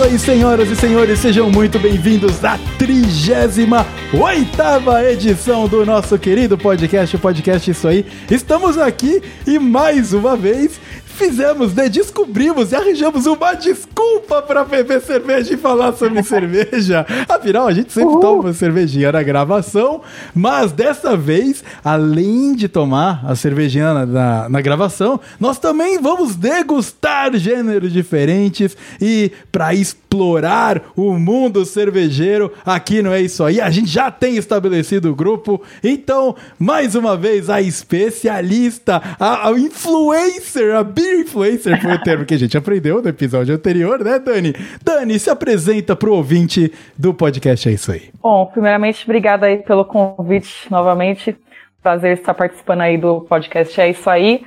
isso aí, senhoras e senhores, sejam muito bem-vindos à 38 oitava edição do nosso querido podcast, o podcast Isso Aí. Estamos aqui e mais uma vez fizemos, né? Descobrimos e arranjamos uma desculpa para beber cerveja e falar sobre cerveja. Afinal, a gente sempre Uhul. toma uma cervejinha na gravação, mas dessa vez, além de tomar a cervejinha na, na, na gravação, nós também vamos degustar gêneros diferentes e para explorar o mundo cervejeiro aqui não é isso aí. A gente já tem estabelecido o grupo, então, mais uma vez, a especialista, a, a influencer, a influencer foi o termo que a gente aprendeu no episódio anterior, né, Dani? Dani, se apresenta pro ouvinte do podcast É Isso Aí. Bom, primeiramente, obrigada aí pelo convite novamente. Prazer estar participando aí do podcast É Isso Aí.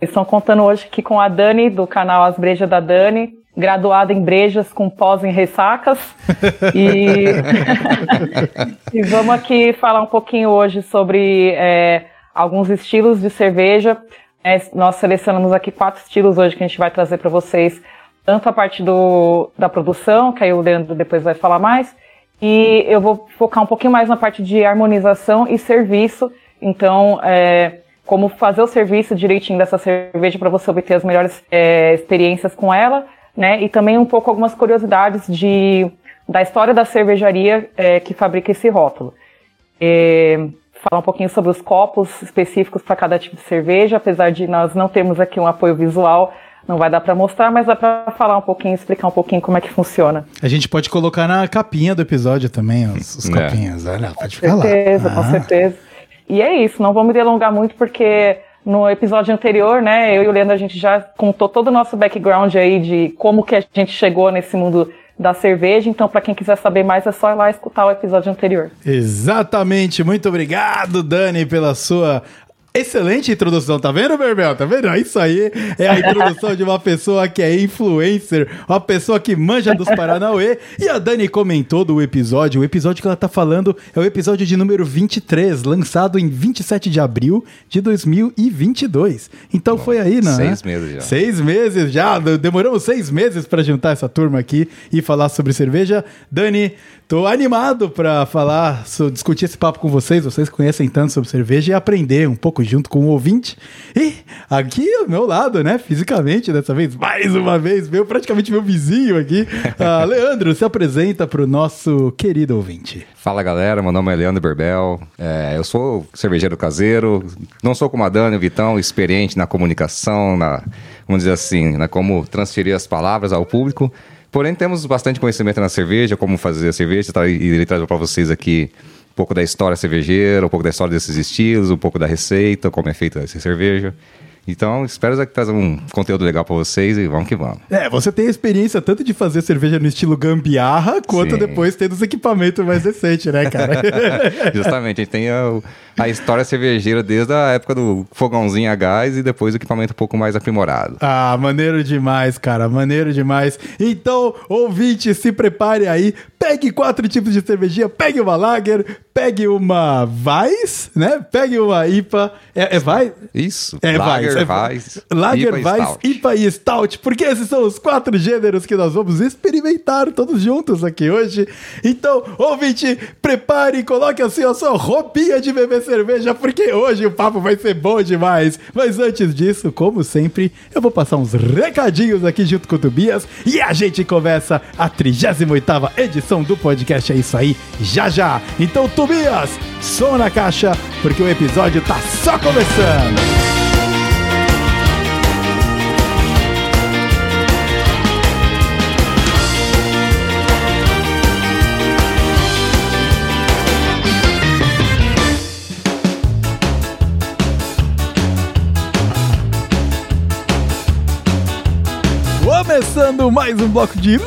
Estão contando hoje aqui com a Dani, do canal As Brejas da Dani, graduada em brejas com pós em ressacas. e... e vamos aqui falar um pouquinho hoje sobre é, alguns estilos de cerveja nós selecionamos aqui quatro estilos hoje que a gente vai trazer para vocês, tanto a parte do, da produção, que aí o Leandro depois vai falar mais, e eu vou focar um pouquinho mais na parte de harmonização e serviço. Então, é, como fazer o serviço direitinho dessa cerveja para você obter as melhores é, experiências com ela, né? E também um pouco algumas curiosidades de, da história da cervejaria é, que fabrica esse rótulo. É, falar um pouquinho sobre os copos específicos para cada tipo de cerveja, apesar de nós não termos aqui um apoio visual, não vai dar para mostrar, mas dá para falar um pouquinho, explicar um pouquinho como é que funciona. A gente pode colocar na capinha do episódio também os, os é. copinhos, olha, pode ficar com certeza, lá. Com ah. certeza, E é isso, não vou me delongar muito porque no episódio anterior, né, eu e o Leandro a gente já contou todo o nosso background aí de como que a gente chegou nesse mundo da cerveja. Então, para quem quiser saber mais, é só ir lá escutar o episódio anterior. Exatamente. Muito obrigado, Dani, pela sua Excelente introdução, tá vendo, Berbel? Tá vendo? Isso aí é a introdução de uma pessoa que é influencer, uma pessoa que manja dos Paranauê. E a Dani comentou do episódio, o episódio que ela tá falando é o episódio de número 23, lançado em 27 de abril de 2022. Então Bom, foi aí, né? Seis meses já. Seis meses já, demoramos seis meses para juntar essa turma aqui e falar sobre cerveja. Dani, Tô animado para falar, discutir esse papo com vocês. Vocês conhecem tanto sobre cerveja e aprender um pouco junto com o ouvinte. E aqui ao meu lado, né, fisicamente, dessa vez, mais uma vez, meu praticamente meu vizinho aqui, uh, Leandro, se apresenta para o nosso querido ouvinte. Fala galera, meu nome é Leandro Berbel. É, eu sou cervejeiro caseiro. Não sou como a Dani, o Vitão, experiente na comunicação, na, vamos dizer assim, na como transferir as palavras ao público. Porém, temos bastante conhecimento na cerveja, como fazer a cerveja, tá? e ele traz para vocês aqui um pouco da história cervejeira, um pouco da história desses estilos, um pouco da receita, como é feita essa cerveja. Então, espero que traga um conteúdo legal para vocês e vamos que vamos. É, você tem a experiência tanto de fazer cerveja no estilo gambiarra, quanto Sim. depois tendo os equipamentos mais decentes, né, cara? Justamente, a gente tem a, a, história cervejeira desde a época do fogãozinho a gás e depois o equipamento um pouco mais aprimorado. Ah, maneiro demais, cara, maneiro demais. Então, ouvinte, se prepare aí, pegue quatro tipos de cervejinha, pegue uma Lager, pegue uma Weiss, né? Pegue uma IPA. É, é Weiss? Isso. É Lager, Weiss. É, Lager, IPA Weiss, Stout. IPA e Stout. Porque esses são os quatro gêneros que nós vamos experimentar todos juntos aqui hoje. Então, ouvinte, prepare coloque assim a sua roupinha de beber cerveja, porque hoje o papo vai ser bom demais. Mas antes disso, como sempre, eu vou passar uns recadinhos aqui junto com o Tobias e a gente começa a 38ª edição do podcast É Isso Aí, já já. Então, Tobias, Tobias, som na caixa, porque o episódio tá só começando. Começando mais um bloco de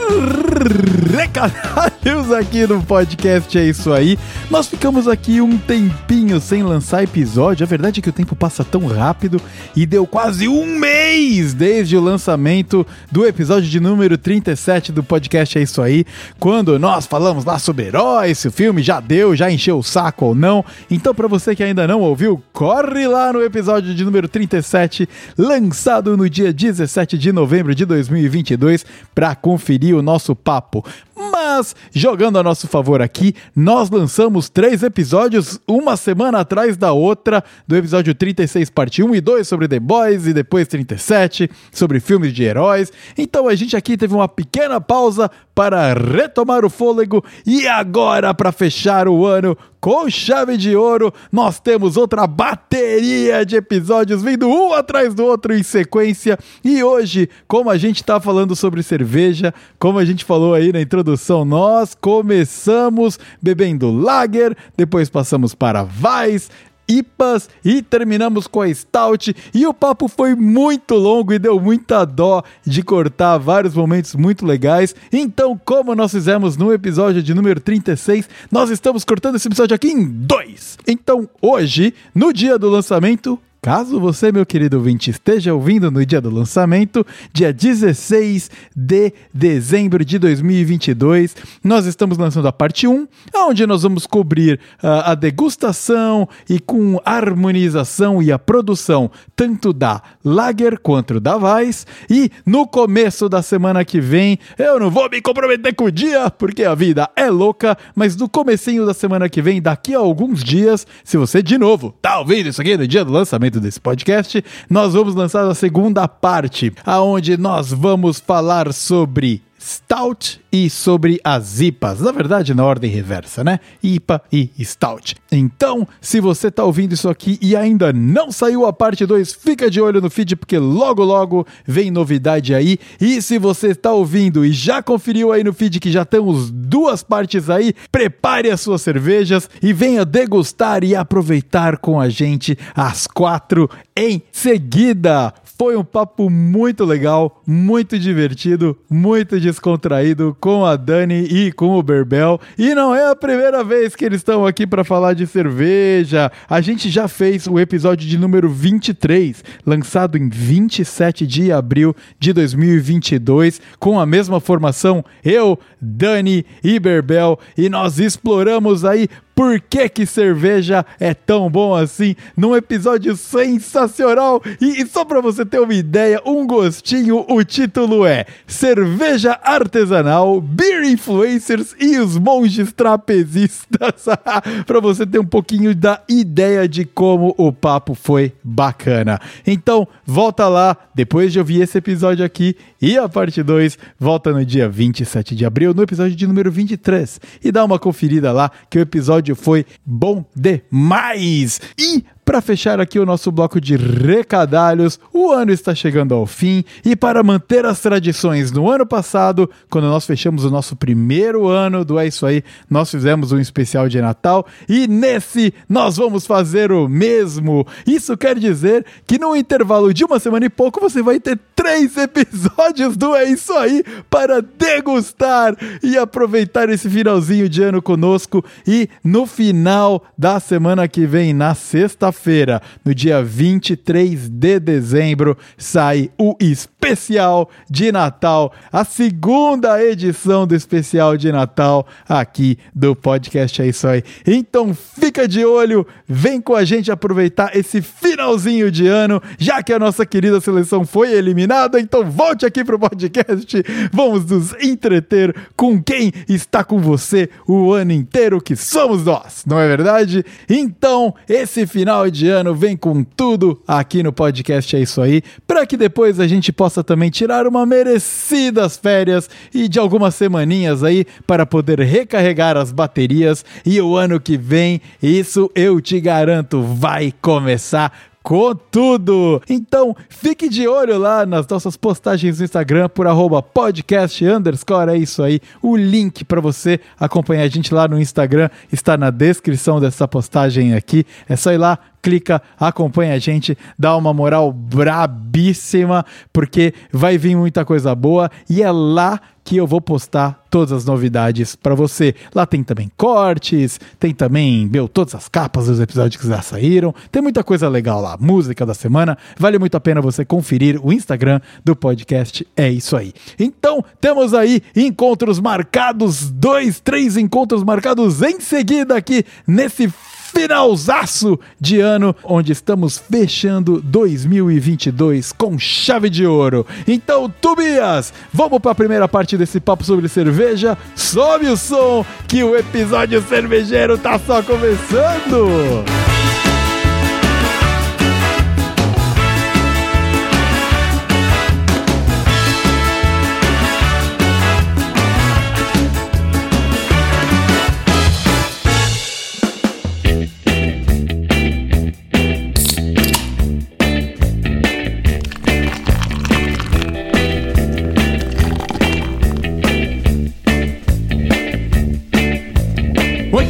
recadalhos aqui no podcast, é isso aí. Nós ficamos aqui um tempinho sem lançar episódio. A verdade é que o tempo passa tão rápido e deu quase um mês desde o lançamento do episódio de número 37 do podcast É Isso Aí, quando nós falamos lá sobre heróis, se o filme já deu, já encheu o saco ou não. Então, para você que ainda não ouviu, corre lá no episódio de número 37, lançado no dia 17 de novembro de 2020 2022 para conferir o nosso papo. Mas, jogando a nosso favor aqui, nós lançamos três episódios, uma semana atrás da outra, do episódio 36, parte 1 e 2 sobre The Boys, e depois 37 sobre filmes de heróis. Então a gente aqui teve uma pequena pausa para retomar o fôlego, e agora, para fechar o ano com chave de ouro, nós temos outra bateria de episódios vindo um atrás do outro em sequência. E hoje, como a gente está falando sobre cerveja, como a gente falou aí na introdução, nós começamos bebendo Lager, depois passamos para Weiss, IPAs e terminamos com a Stout. E o papo foi muito longo e deu muita dó de cortar vários momentos muito legais. Então, como nós fizemos no episódio de número 36, nós estamos cortando esse episódio aqui em dois. Então, hoje, no dia do lançamento, Caso você, meu querido ouvinte, esteja ouvindo no dia do lançamento, dia 16 de dezembro de 2022, nós estamos lançando a parte 1, onde nós vamos cobrir uh, a degustação e com harmonização e a produção tanto da Lager quanto da Weiss. E no começo da semana que vem, eu não vou me comprometer com o dia, porque a vida é louca, mas no comecinho da semana que vem, daqui a alguns dias, se você de novo tá ouvindo isso aqui no dia do lançamento, desse podcast, nós vamos lançar a segunda parte, aonde nós vamos falar sobre Stout e sobre as IPAs. Na verdade, na ordem reversa, né? IPA e Stout. Então, se você está ouvindo isso aqui e ainda não saiu a parte 2, fica de olho no feed, porque logo logo vem novidade aí. E se você está ouvindo e já conferiu aí no feed que já temos duas partes aí, prepare as suas cervejas e venha degustar e aproveitar com a gente as quatro em seguida. Foi um papo muito legal, muito divertido, muito descontraído com a Dani e com o Berbel. E não é a primeira vez que eles estão aqui para falar de cerveja. A gente já fez o episódio de número 23, lançado em 27 de abril de 2022, com a mesma formação, eu, Dani e Berbel, e nós exploramos aí por que, que cerveja é tão bom assim num episódio sensacional. E, e só para você ter uma ideia, um gostinho, o título é Cerveja Artesanal, Beer Influencers e os Monges Trapezistas. para você ter um pouquinho da ideia de como o papo foi bacana. Então, volta lá, depois de ouvir esse episódio aqui e a parte 2, volta no dia 27 de abril, no episódio de número 23, e dá uma conferida lá que o episódio episódio foi bom demais. E para fechar aqui o nosso bloco de recadalhos, o ano está chegando ao fim e para manter as tradições no ano passado, quando nós fechamos o nosso primeiro ano do É Isso Aí, nós fizemos um especial de Natal e nesse nós vamos fazer o mesmo. Isso quer dizer que no intervalo de uma semana e pouco você vai ter três episódios do É Isso Aí para degustar e aproveitar esse finalzinho de ano conosco e no final da semana que vem, na sexta-feira, feira no dia 23 de dezembro, sai o especial de Natal, a segunda edição do especial de Natal aqui do podcast É Isso Aí. Então fica de olho, vem com a gente aproveitar esse finalzinho de ano, já que a nossa querida seleção foi eliminada, então volte aqui pro podcast, vamos nos entreter com quem está com você o ano inteiro, que somos nós, não é verdade? Então, esse final de ano vem com tudo aqui no podcast É Isso Aí, para que depois a gente possa também tirar uma merecidas férias e de algumas semaninhas aí para poder recarregar as baterias e o ano que vem, isso eu te garanto, vai começar com tudo. Então, fique de olho lá nas nossas postagens no Instagram por arroba podcast underscore, é isso aí. O link para você acompanhar a gente lá no Instagram está na descrição dessa postagem aqui. É só ir lá, clica, acompanha a gente, dá uma moral brabíssima, porque vai vir muita coisa boa e é lá que eu vou postar todas as novidades para você. Lá tem também cortes, tem também, meu, todas as capas dos episódios que já saíram. Tem muita coisa legal lá, música da semana. Vale muito a pena você conferir o Instagram do podcast. É isso aí. Então, temos aí encontros marcados, dois, três encontros marcados em seguida aqui nesse finalzaço de ano, onde estamos fechando 2022 com chave de ouro. Então, Tobias, vamos para a primeira parte desse papo sobre cerveja. Sobe o som que o episódio cervejeiro tá só começando.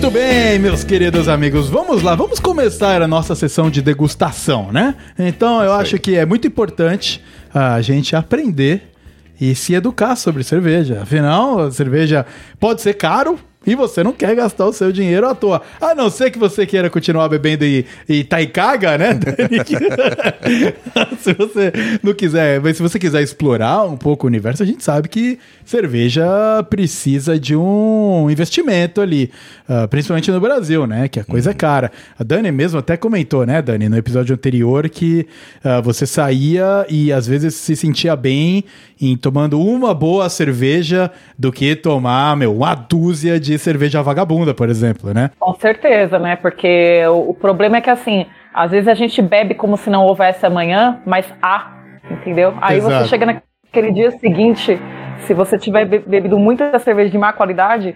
Muito bem, meus queridos amigos, vamos lá, vamos começar a nossa sessão de degustação, né? Então eu acho que é muito importante a gente aprender e se educar sobre cerveja. Afinal, a cerveja pode ser caro, e você não quer gastar o seu dinheiro à toa. A não ser que você queira continuar bebendo e, e taicaga, né, Dani? se você não quiser, mas se você quiser explorar um pouco o universo, a gente sabe que cerveja precisa de um investimento ali, uh, principalmente no Brasil, né, que a coisa é cara. A Dani mesmo até comentou, né, Dani, no episódio anterior que uh, você saía e às vezes se sentia bem em tomando uma boa cerveja do que tomar, meu, uma dúzia de cerveja vagabunda, por exemplo, né? Com certeza, né? Porque o, o problema é que, assim, às vezes a gente bebe como se não houvesse amanhã, mas há, entendeu? Aí Exato. você chega naquele dia seguinte, se você tiver be- bebido muita cerveja de má qualidade,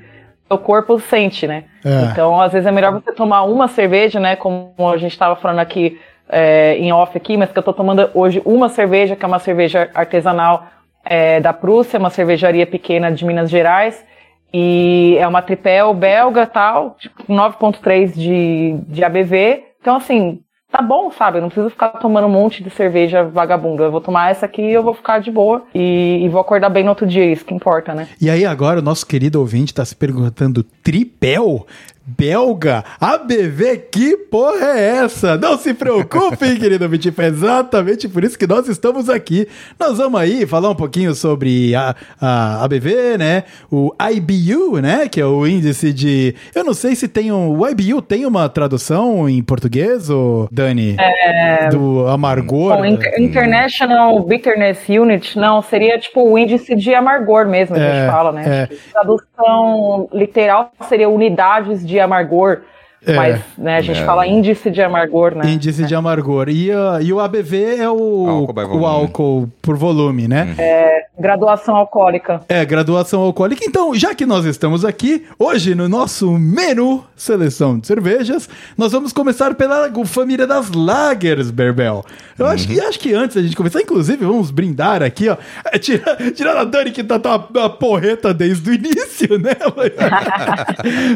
o corpo sente, né? É. Então, às vezes é melhor você tomar uma cerveja, né? Como a gente estava falando aqui é, em off aqui, mas que eu tô tomando hoje uma cerveja, que é uma cerveja artesanal é, da Prússia, uma cervejaria pequena de Minas Gerais. E é uma tripel belga tal, tipo, 9.3 de, de ABV. Então, assim, tá bom, sabe? Eu não preciso ficar tomando um monte de cerveja vagabunda. Eu vou tomar essa aqui e eu vou ficar de boa. E, e vou acordar bem no outro dia, isso que importa, né? E aí agora o nosso querido ouvinte tá se perguntando, tripel? Belga? ABV? Que porra é essa? Não se preocupe, querido ouvinte, é exatamente por isso que nós estamos aqui. Nós vamos aí falar um pouquinho sobre a, a ABV, né? O IBU, né? Que é o índice de... Eu não sei se tem um... O IBU tem uma tradução em português, ou Dani? Do amargor? Bom, Inter- International Bitterness Unit, não, seria tipo o índice de amargor mesmo, a É, gente fala, né? é. Tradução literal seria unidades de amargor, É. mas né, a gente É. fala índice de amargor, né? Índice de amargor. E, a- e o ABV é o Álcool o volume. álcool por volume, né? Graduação alcoólica. É, graduação alcoólica. Então, já que nós estamos aqui, hoje no nosso menu seleção de cervejas, nós vamos começar pela família das Lagers, Berbel. Eu acho, que, acho que antes da gente começar, inclusive, vamos brindar aqui, ó. É, tira- Tirando a Dani que tá, tá a porreta desde o início, né? Mas,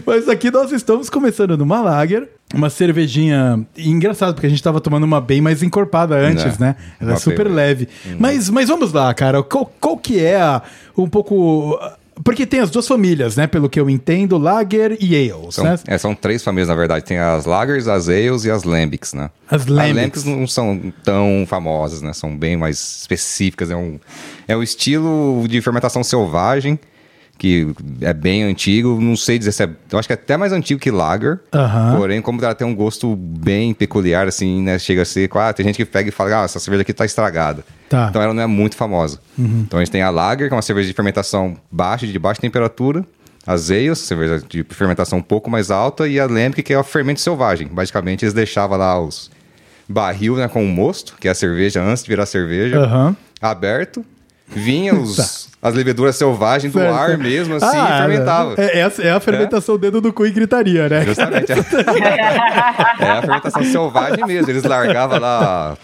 mas aqui nós estamos começando numa Lager. Uma cervejinha. e engraçado, porque a gente tava tomando uma bem mais encorpada antes, Né? né? Ela é Uma super bem- leve. Mas, mas vamos lá, cara. Qual, qual que é a, um pouco. Porque tem as duas famílias, né? Pelo que eu entendo, Lager e Ales, São, né? é, são três famílias, na verdade. Tem as Lagers, as Ales e as Lambics, né? As Lambics. Lambics não são tão famosas, né? São bem mais específicas. É um, é um estilo de fermentação selvagem, que é bem antigo. Não sei dizer se é... Eu acho que é até mais antigo que Lager. Aham. Porém, como ela tem um gosto bem peculiar, assim, né? Chega a ser... Ah, tem gente que pega e fala, ah, essa cerveja aqui tá estragada. Tá. Então ela não é muito famosa. Então a gente tem a Lager, que é uma cerveja de fermentação baixa, de baixa temperatura. As Ales, cerveja de fermentação um pouco mais alta. E a Lambic, que é o fermento selvagem. Basicamente, eles deixavam lá os barril né, com o mosto, que é a cerveja antes de virar cerveja, Aham. aberto. Vinha os, as leveduras selvagens do Certo. ar mesmo, assim, Ah, e fermentava. É, essa é a fermentação dedo do cu e gritaria, né? Justamente. É a fermentação selvagem mesmo. Eles largavam lá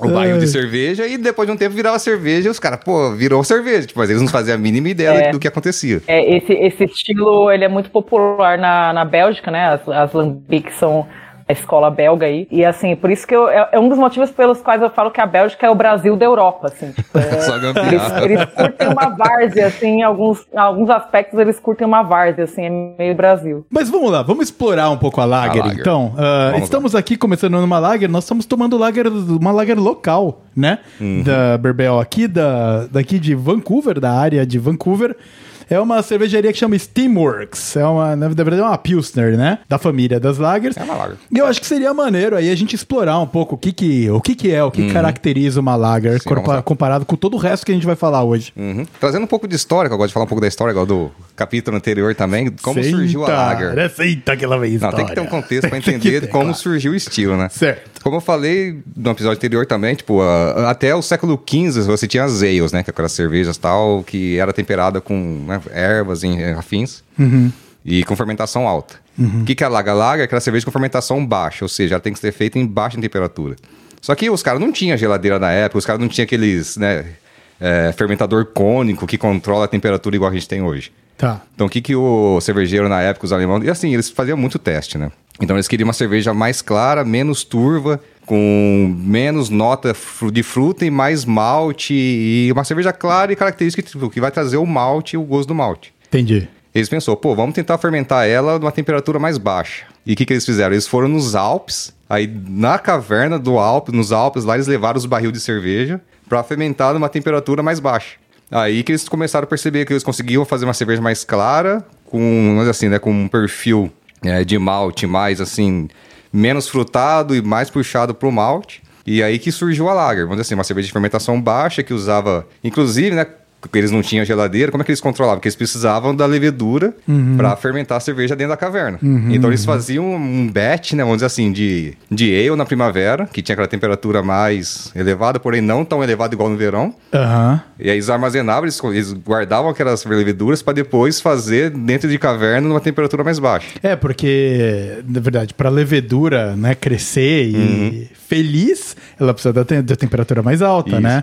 o barril de cerveja e depois de um tempo virava cerveja e os caras, pô, virou cerveja. Tipo, mas eles não faziam a mínima ideia É. do que acontecia. É, esse, esse estilo ele é muito popular na, na Bélgica, né? As, as Lambics são a escola belga aí. E assim, por isso que eu, é, é um dos motivos pelos quais eu falo que a Bélgica é o Brasil da Europa, assim. Tipo, é- Só eles, eles curtem uma várzea, assim, em alguns, em alguns aspectos eles curtem uma várzea, assim, é meio Brasil. Mas vamos lá, vamos explorar um pouco a Lager, A lager. então. Vamos estamos aqui começando numa Lager, nós estamos tomando lager, uma Lager local, né? Uhum. Da Berbel aqui, da, daqui de Vancouver, da área de Vancouver. É uma cervejaria que chama Steamworks. É uma, na verdade, é uma Pilsner, né? Da família das lagers. É uma lager. E eu acho que seria maneiro aí a gente explorar um pouco o que que, o que, que é, o que caracteriza uma lager Uhum. Sim, comparado com todo o resto que a gente vai falar hoje. Uhum. Trazendo um pouco de história, que eu gosto de falar um pouco da história, igual do capítulo anterior também, como surgiu a lager. né? Senta que ela vem Não, história. tem que ter um contexto que entender ter, como claro. surgiu o estilo, né? Certo. Como eu falei no episódio anterior também, tipo, a- até o século XV você tinha as ales, né? Que é aquelas cervejas tal, que era temperada com né, ervas e afins. E com fermentação alta. O que, que é a laga? Laga é aquela cerveja com fermentação baixa, ou seja, ela tem que ser feita em baixa temperatura. Só que os caras não tinham geladeira na época, os caras não tinham aqueles, né, é, fermentador cônico que controla a temperatura igual a gente tem hoje. Tá. Então, o que, que o cervejeiro na época, os alemães. E assim, eles faziam muito teste, né? Então, eles queriam uma cerveja mais clara, menos turva, com menos nota de fruta e mais malte. E uma cerveja clara e característica tipo, que vai trazer o malte e o gosto do malte. Entendi. Eles pensou, pô, vamos tentar fermentar ela numa temperatura mais baixa. E o que, que eles fizeram? Eles foram nos Alpes, aí na caverna do Alpes, nos Alpes, lá eles levaram os barril de cerveja para fermentar numa temperatura mais baixa. Aí que eles começaram a perceber que eles conseguiam fazer uma cerveja mais clara, com, assim, né, com um perfil é, de malte mais assim, menos frutado e mais puxado pro malte. E aí que surgiu a lager, vamos dizer assim, uma cerveja de fermentação baixa que usava, inclusive, né, porque eles não tinham geladeira, como é que eles controlavam? Porque eles precisavam da levedura para fermentar a cerveja dentro da caverna. Então eles faziam um batch, né, vamos dizer assim, de, de ale na primavera, que tinha aquela temperatura mais elevada, porém não tão elevada igual no verão. Aham. E aí eles armazenavam, eles, eles guardavam aquelas leveduras para depois fazer dentro de caverna numa temperatura mais baixa. É, porque, na verdade, para levedura né, crescer e Uhum. feliz, ela precisa da, te- da temperatura mais alta, Isso. né?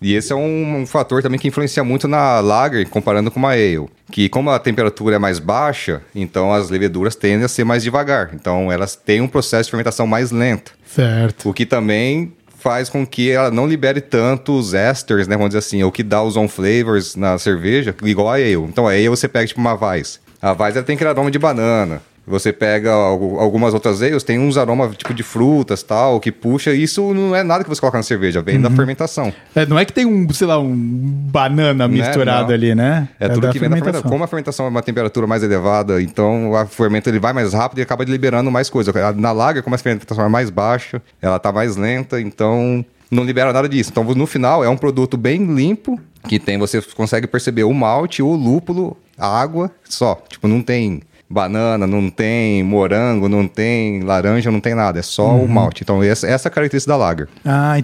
E esse é um, um fator também que influencia muito na lager, comparando com uma ale. Que como a temperatura é mais baixa, então as leveduras tendem a ser mais devagar. Então elas têm um processo de fermentação mais lento. Certo. O que também faz com que ela não libere tantos esters, né? Vamos dizer assim, o que dá os on flavors na cerveja, igual a ale. Então a ale você pega tipo uma Weiss. A Weiss ela tem aquele aroma de banana. Você pega algu- algumas outras ales, tem uns aromas tipo de frutas tal, que puxa. Isso não é nada que você coloca na cerveja, vem Uhum. da fermentação. É, não é que tem um, sei lá, um banana misturado Não. ali, né? É, tudo da que vem da fermentação. Como a fermentação é uma temperatura mais elevada, então o fermento ele vai mais rápido e acaba liberando mais coisa. Na lager, como a fermentação é mais baixa, ela tá mais lenta, então não libera nada disso. Então no final é um produto bem limpo, que tem você consegue perceber o malte, o lúpulo, a água, só. Tipo, não tem banana, não tem morango, não tem laranja, não tem nada, é só Uhum. o malte. Então essa, essa é a característica da lager. Ah,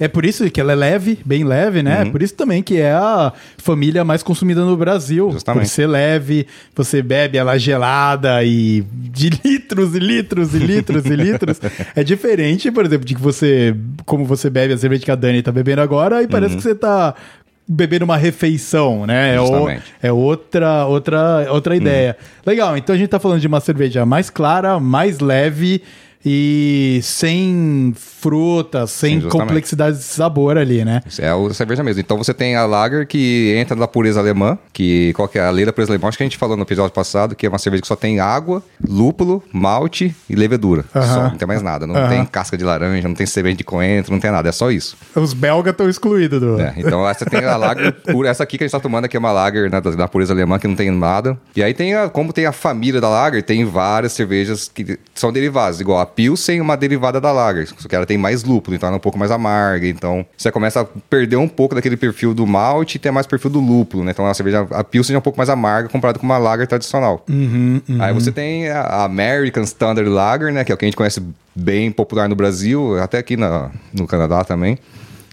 é por isso que ela é leve, bem leve, né? Uhum. É por isso também que é a família mais consumida no Brasil. Justamente. Por ser leve, você bebe ela gelada e de litros e litros e litros e litros. É diferente, por exemplo, de que você, como você bebe a cerveja que a Dani tá bebendo agora, e parece que você tá bebendo uma refeição, né? É, o- é outra, outra, outra ideia. Legal, então a gente tá falando de uma cerveja mais clara, mais leve e sem frutas, sem Sim, complexidade de sabor ali, né? É a cerveja mesmo. Então você tem a lager que entra da pureza alemã, que qual que é a lei da pureza alemã? Acho que a gente falou no episódio passado, que é uma cerveja que só tem água, lúpulo, malte e levedura. Aham. Só, não tem mais nada. Não Aham. tem casca de laranja, não tem semente de coentro, não tem nada. É só isso. Os belgas estão excluídos do. É, então essa tem a lager pura. Essa aqui que a gente tá tomando aqui é uma lager né, da, da pureza alemã, que não tem nada. E aí tem a, como tem a família da lager, tem várias cervejas que são derivadas. Igual a Pilsen, uma derivada da lager. Só que ela tem mais lúpulo, então ela é um pouco mais amarga. Então você começa a perder um pouco daquele perfil do malte e ter mais perfil do lúpulo, né? Então a cerveja, a Pilsen é um pouco mais amarga comparado com uma lager tradicional. Uhum, uhum. Aí você tem a a American Standard Lager, né? Que é o que a gente conhece bem popular no Brasil, até aqui na, no Canadá também.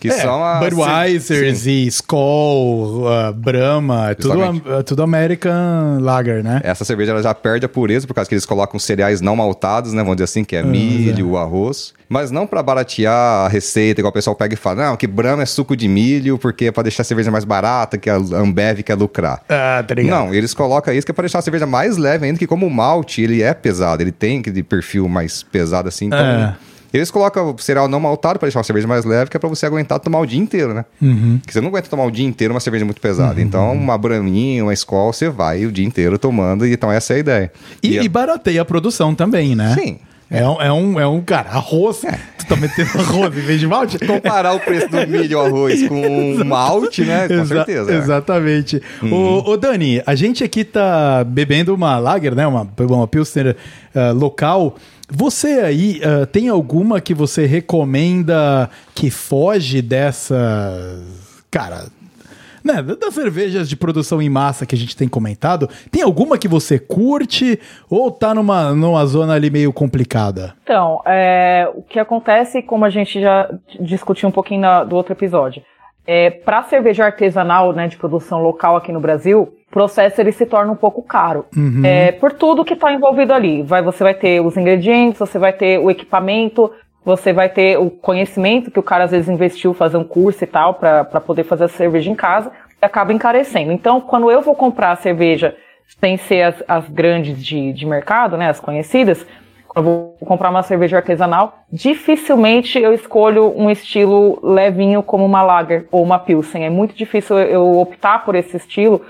Que É, são as. Budweiser e Skol, uh, Brahma, é tudo, é tudo American Lager, né? Essa cerveja ela já perde a pureza por causa que eles colocam cereais não maltados, né? Vamos dizer assim, que é milho, arroz. Mas não pra baratear a receita, igual o pessoal pega e fala, não, que Brahma é suco de milho porque é pra deixar a cerveja mais barata, que a Ambev quer lucrar. Ah, tá ligado? Não, eles colocam isso que é pra deixar a cerveja mais leve ainda, que como o malte, ele é pesado, ele tem aquele perfil mais pesado assim, então... É. Eles colocam o cereal não maltado pra deixar uma cerveja mais leve, que é pra você aguentar tomar o dia inteiro, né? Uhum. Porque você não aguenta tomar o dia inteiro uma cerveja muito pesada. Então, uma braminha, uma escola, você vai o dia inteiro tomando, então essa é a ideia. E, a- e barateia a produção também, né? Sim. É um, é um, é um cara, arroz. Tu tá metendo arroz em vez de malte? Comparar o preço do milho o arroz com malte, né? Com Exa- certeza. é. Exatamente. Ô, ô, Dani, a gente aqui tá bebendo uma lager, né? Uma, uma Pilsner ah, local. Você aí, ah, tem alguma que você recomenda que foge dessas. Cara. Né, das cervejas de produção em massa que a gente tem comentado, tem alguma que você curte ou tá numa, numa zona ali meio complicada? Então, é, o que acontece, como a gente já discutiu um pouquinho na- do outro episódio, é, para cerveja artesanal, né, de produção local aqui no Brasil, o processo ele se torna um pouco caro. É, por tudo que está envolvido ali. Vai, você vai ter os ingredientes, você vai ter o equipamento, você vai ter o conhecimento que o cara às vezes investiu fazer um curso e tal para poder fazer a cerveja em casa e acaba encarecendo. Então, quando eu vou comprar a cerveja sem ser as, as grandes de, de mercado, né, as conhecidas, eu vou comprar uma cerveja artesanal, dificilmente eu escolho um estilo levinho como uma lager ou uma pilsen. É muito difícil eu optar por esse estilo,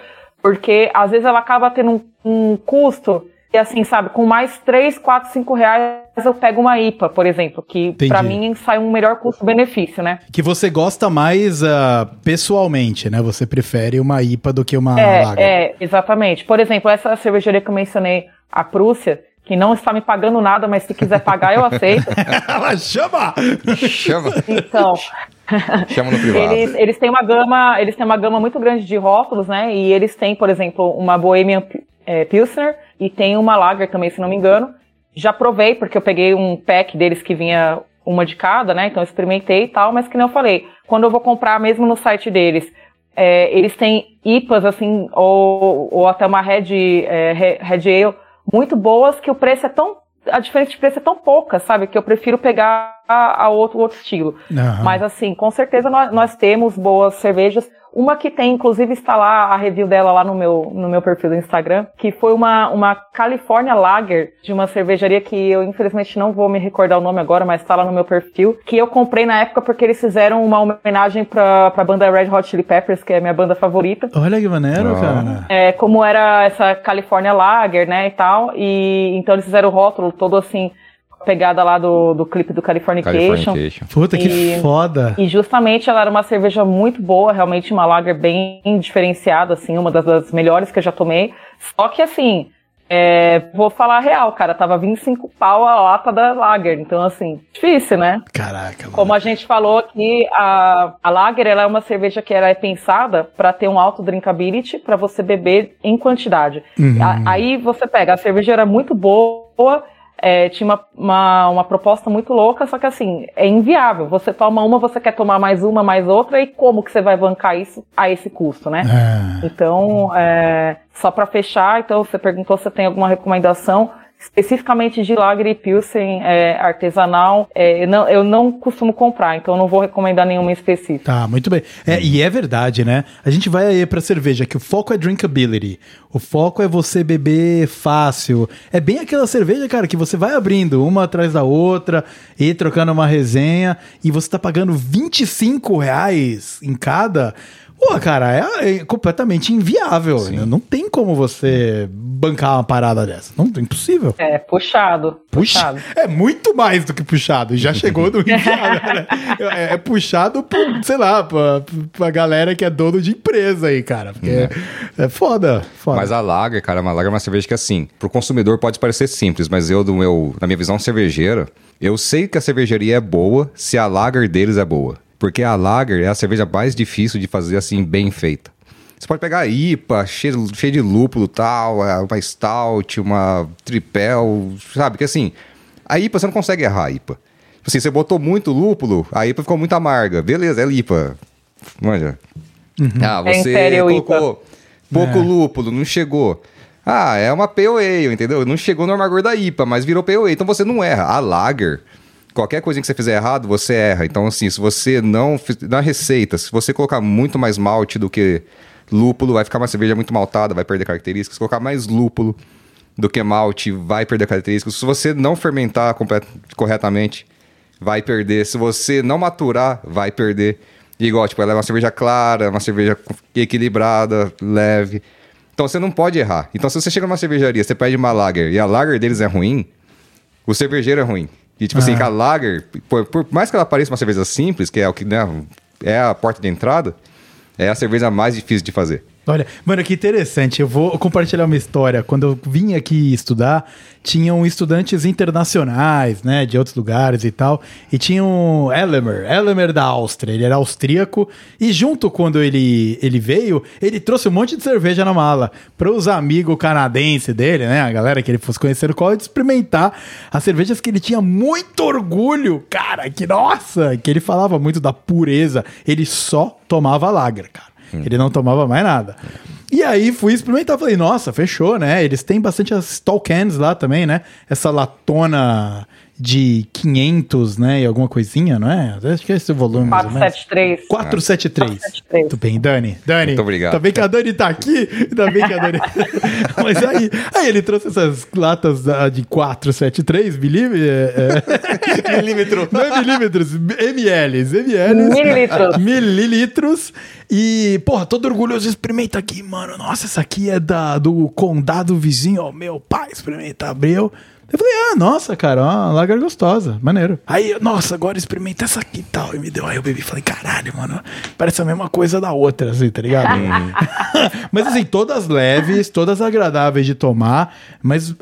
porque às vezes ela acaba tendo um, um custo e assim, sabe, com mais 3, 4, 5 reais eu pego uma IPA, por exemplo, que pra mim sai um melhor custo-benefício, né? Que você gosta mais ah, pessoalmente, né? Você prefere uma IPA do que uma lager. É, é, exatamente. Por exemplo, essa cervejaria que eu mencionei, a Prússia, que não está me pagando nada, mas se quiser pagar, eu aceito. Ela chama! Chama, Então, chama no privado. eles, eles têm uma gama, eles têm uma gama muito grande de rótulos, né? E eles têm, por exemplo, uma Bohemian eh, Pilsner e tem uma Lager também, se não me engano. Já provei, porque eu peguei um pack deles que vinha uma de cada, né? Então eu experimentei e tal, mas que nem eu falei, quando eu vou comprar mesmo no site deles, eh, eles têm IPAs, assim, ou, ou até uma Red, Re- Red Ale muito boas que o preço é tão. A diferença de preço é tão pouca, sabe? Que eu prefiro pegar a, a outro, outro estilo. Aham. Mas assim, com certeza nós, nós temos boas cervejas. Uma que tem, inclusive, está lá a review dela lá no meu, no meu perfil do Instagram, que foi uma, uma California Lager de uma cervejaria que eu infelizmente não vou me recordar o nome agora, mas está lá no meu perfil, que eu comprei na época porque eles fizeram uma homenagem pra, pra banda Red Hot Chili Peppers, que é a minha banda favorita. Olha que maneiro, Ah. cara. É, como era essa California Lager, né, e tal, e então eles fizeram o rótulo todo assim, pegada lá do, do clipe do Californication. Californication. Puta, que E- foda. E justamente ela era uma cerveja muito boa, realmente uma lager bem diferenciada, assim, uma das, das melhores que eu já tomei. Só que assim, é, vou falar a real, cara, tava 25 pau a lata da lager. Então, assim, difícil, né? Caraca, mano. Como a gente falou aqui, a, a lager ela é uma cerveja que ela é pensada para ter um alto drinkability, para você beber em quantidade. Uhum. A- aí você pega, a cerveja era muito boa, é, tinha uma, uma, uma proposta muito louca, só que assim, é inviável. Você toma uma, você quer tomar mais uma, mais outra, e como que você vai bancar isso a esse custo, né? Ah, Então, é, só para fechar, então você perguntou se tem alguma recomendação especificamente de Lager e Pilsen é, artesanal. é, eu, não, eu não costumo comprar, então eu não vou recomendar nenhuma específica. Tá, muito bem. É, e é verdade, né? A gente vai aí pra cerveja que o foco é drinkability. O foco é você beber fácil. É bem aquela cerveja, cara, que você vai abrindo uma atrás da outra e trocando uma resenha e você tá pagando 25 reais em cada. Pô, cara, é, é completamente inviável. né? Não tem como você bancar uma parada dessa. Não, é impossível. É, puxado. Puxa, Puxado. é muito mais do que puxado. Já chegou no inviável, né? É, é puxado por, sei lá, pra, pra galera que é dono de empresa aí, cara. Porque é, é foda, foda. Mas a Lager, cara, uma Lager é uma cerveja que, assim, pro consumidor pode parecer simples, mas eu, do meu, na minha visão cervejeira, eu sei que a cervejaria é boa se a Lager deles é boa. Porque a Lager é a cerveja mais difícil de fazer, assim, bem feita. Você pode pegar a IPA, cheio, cheio de lúpulo tal, é, uma Stout, uma Tripel, sabe? Que assim, a IPA você não consegue errar a IPA. Tipo Assim, você botou muito lúpulo, a IPA ficou muito amarga. Beleza, é IPA. Manja. Ah, É você Imperial colocou pouco lúpulo, não chegou. Ah, é uma Ale, entendeu? Não chegou no amargor da IPA, mas virou Ale. Então você não erra. A Lager, qualquer coisa que você fizer errado, você erra. Então, assim, se você não... Na receita, se você colocar muito mais malte do que lúpulo, vai ficar uma cerveja muito maltada, vai perder características. Se colocar mais lúpulo do que malte, vai perder características. Se você não fermentar corretamente, vai perder. Se você não maturar, vai perder. Igual, tipo, ela é uma cerveja clara, uma cerveja equilibrada, leve. Então você não pode errar. Então se você chega numa cervejaria, você pede uma lager e a lager deles é ruim, o cervejeiro é ruim. E tipo assim, Ah. a Lager, por, por mais que ela pareça uma cerveja simples, que é o que né, é a porta de entrada, é a cerveja mais difícil de fazer. Olha, mano, que interessante. Eu vou compartilhar uma história. Quando eu vim aqui estudar, tinham estudantes internacionais, né, de outros lugares e tal. E tinha um Elmer, Elmer da Áustria. Ele era austríaco. E junto, quando ele, ele veio, ele trouxe um monte de cerveja na mala para os amigos canadenses dele, né, a galera que ele fosse conhecer no college, experimentar as cervejas que ele tinha muito orgulho, cara. Que nossa, que ele falava muito da pureza. Ele só tomava lager, cara. Ele não tomava mais nada. E aí fui experimentar, falei, nossa, fechou, né? Eles têm bastante as tall cans lá também, né? Essa latona de 500, né? E alguma coisinha, não é? Acho que é esse o volume, mais ou menos. 473. 473. 473. Muito bem, Dani. Dani. Muito obrigado. Ainda bem que a Dani tá aqui. Ainda bem que a Dani. Mas aí, aí ele trouxe essas latas de 473 milímetros. É, Milímetro. Não é milímetros, ml. ml. Mililitros. Mililitros. E, porra, todo orgulhoso, experimenta aqui, mano. Nossa, essa aqui é da, do condado vizinho ao meu pai. Experimenta, abriu. Eu falei, ah, nossa, cara, ó, uma lager gostosa, maneiro. Aí, nossa, agora experimenta essa aqui e tal. E me deu, aí eu bebi e falei, caralho, mano, parece a mesma coisa da outra, assim, tá ligado? mas assim, todas leves, todas agradáveis de tomar, mas,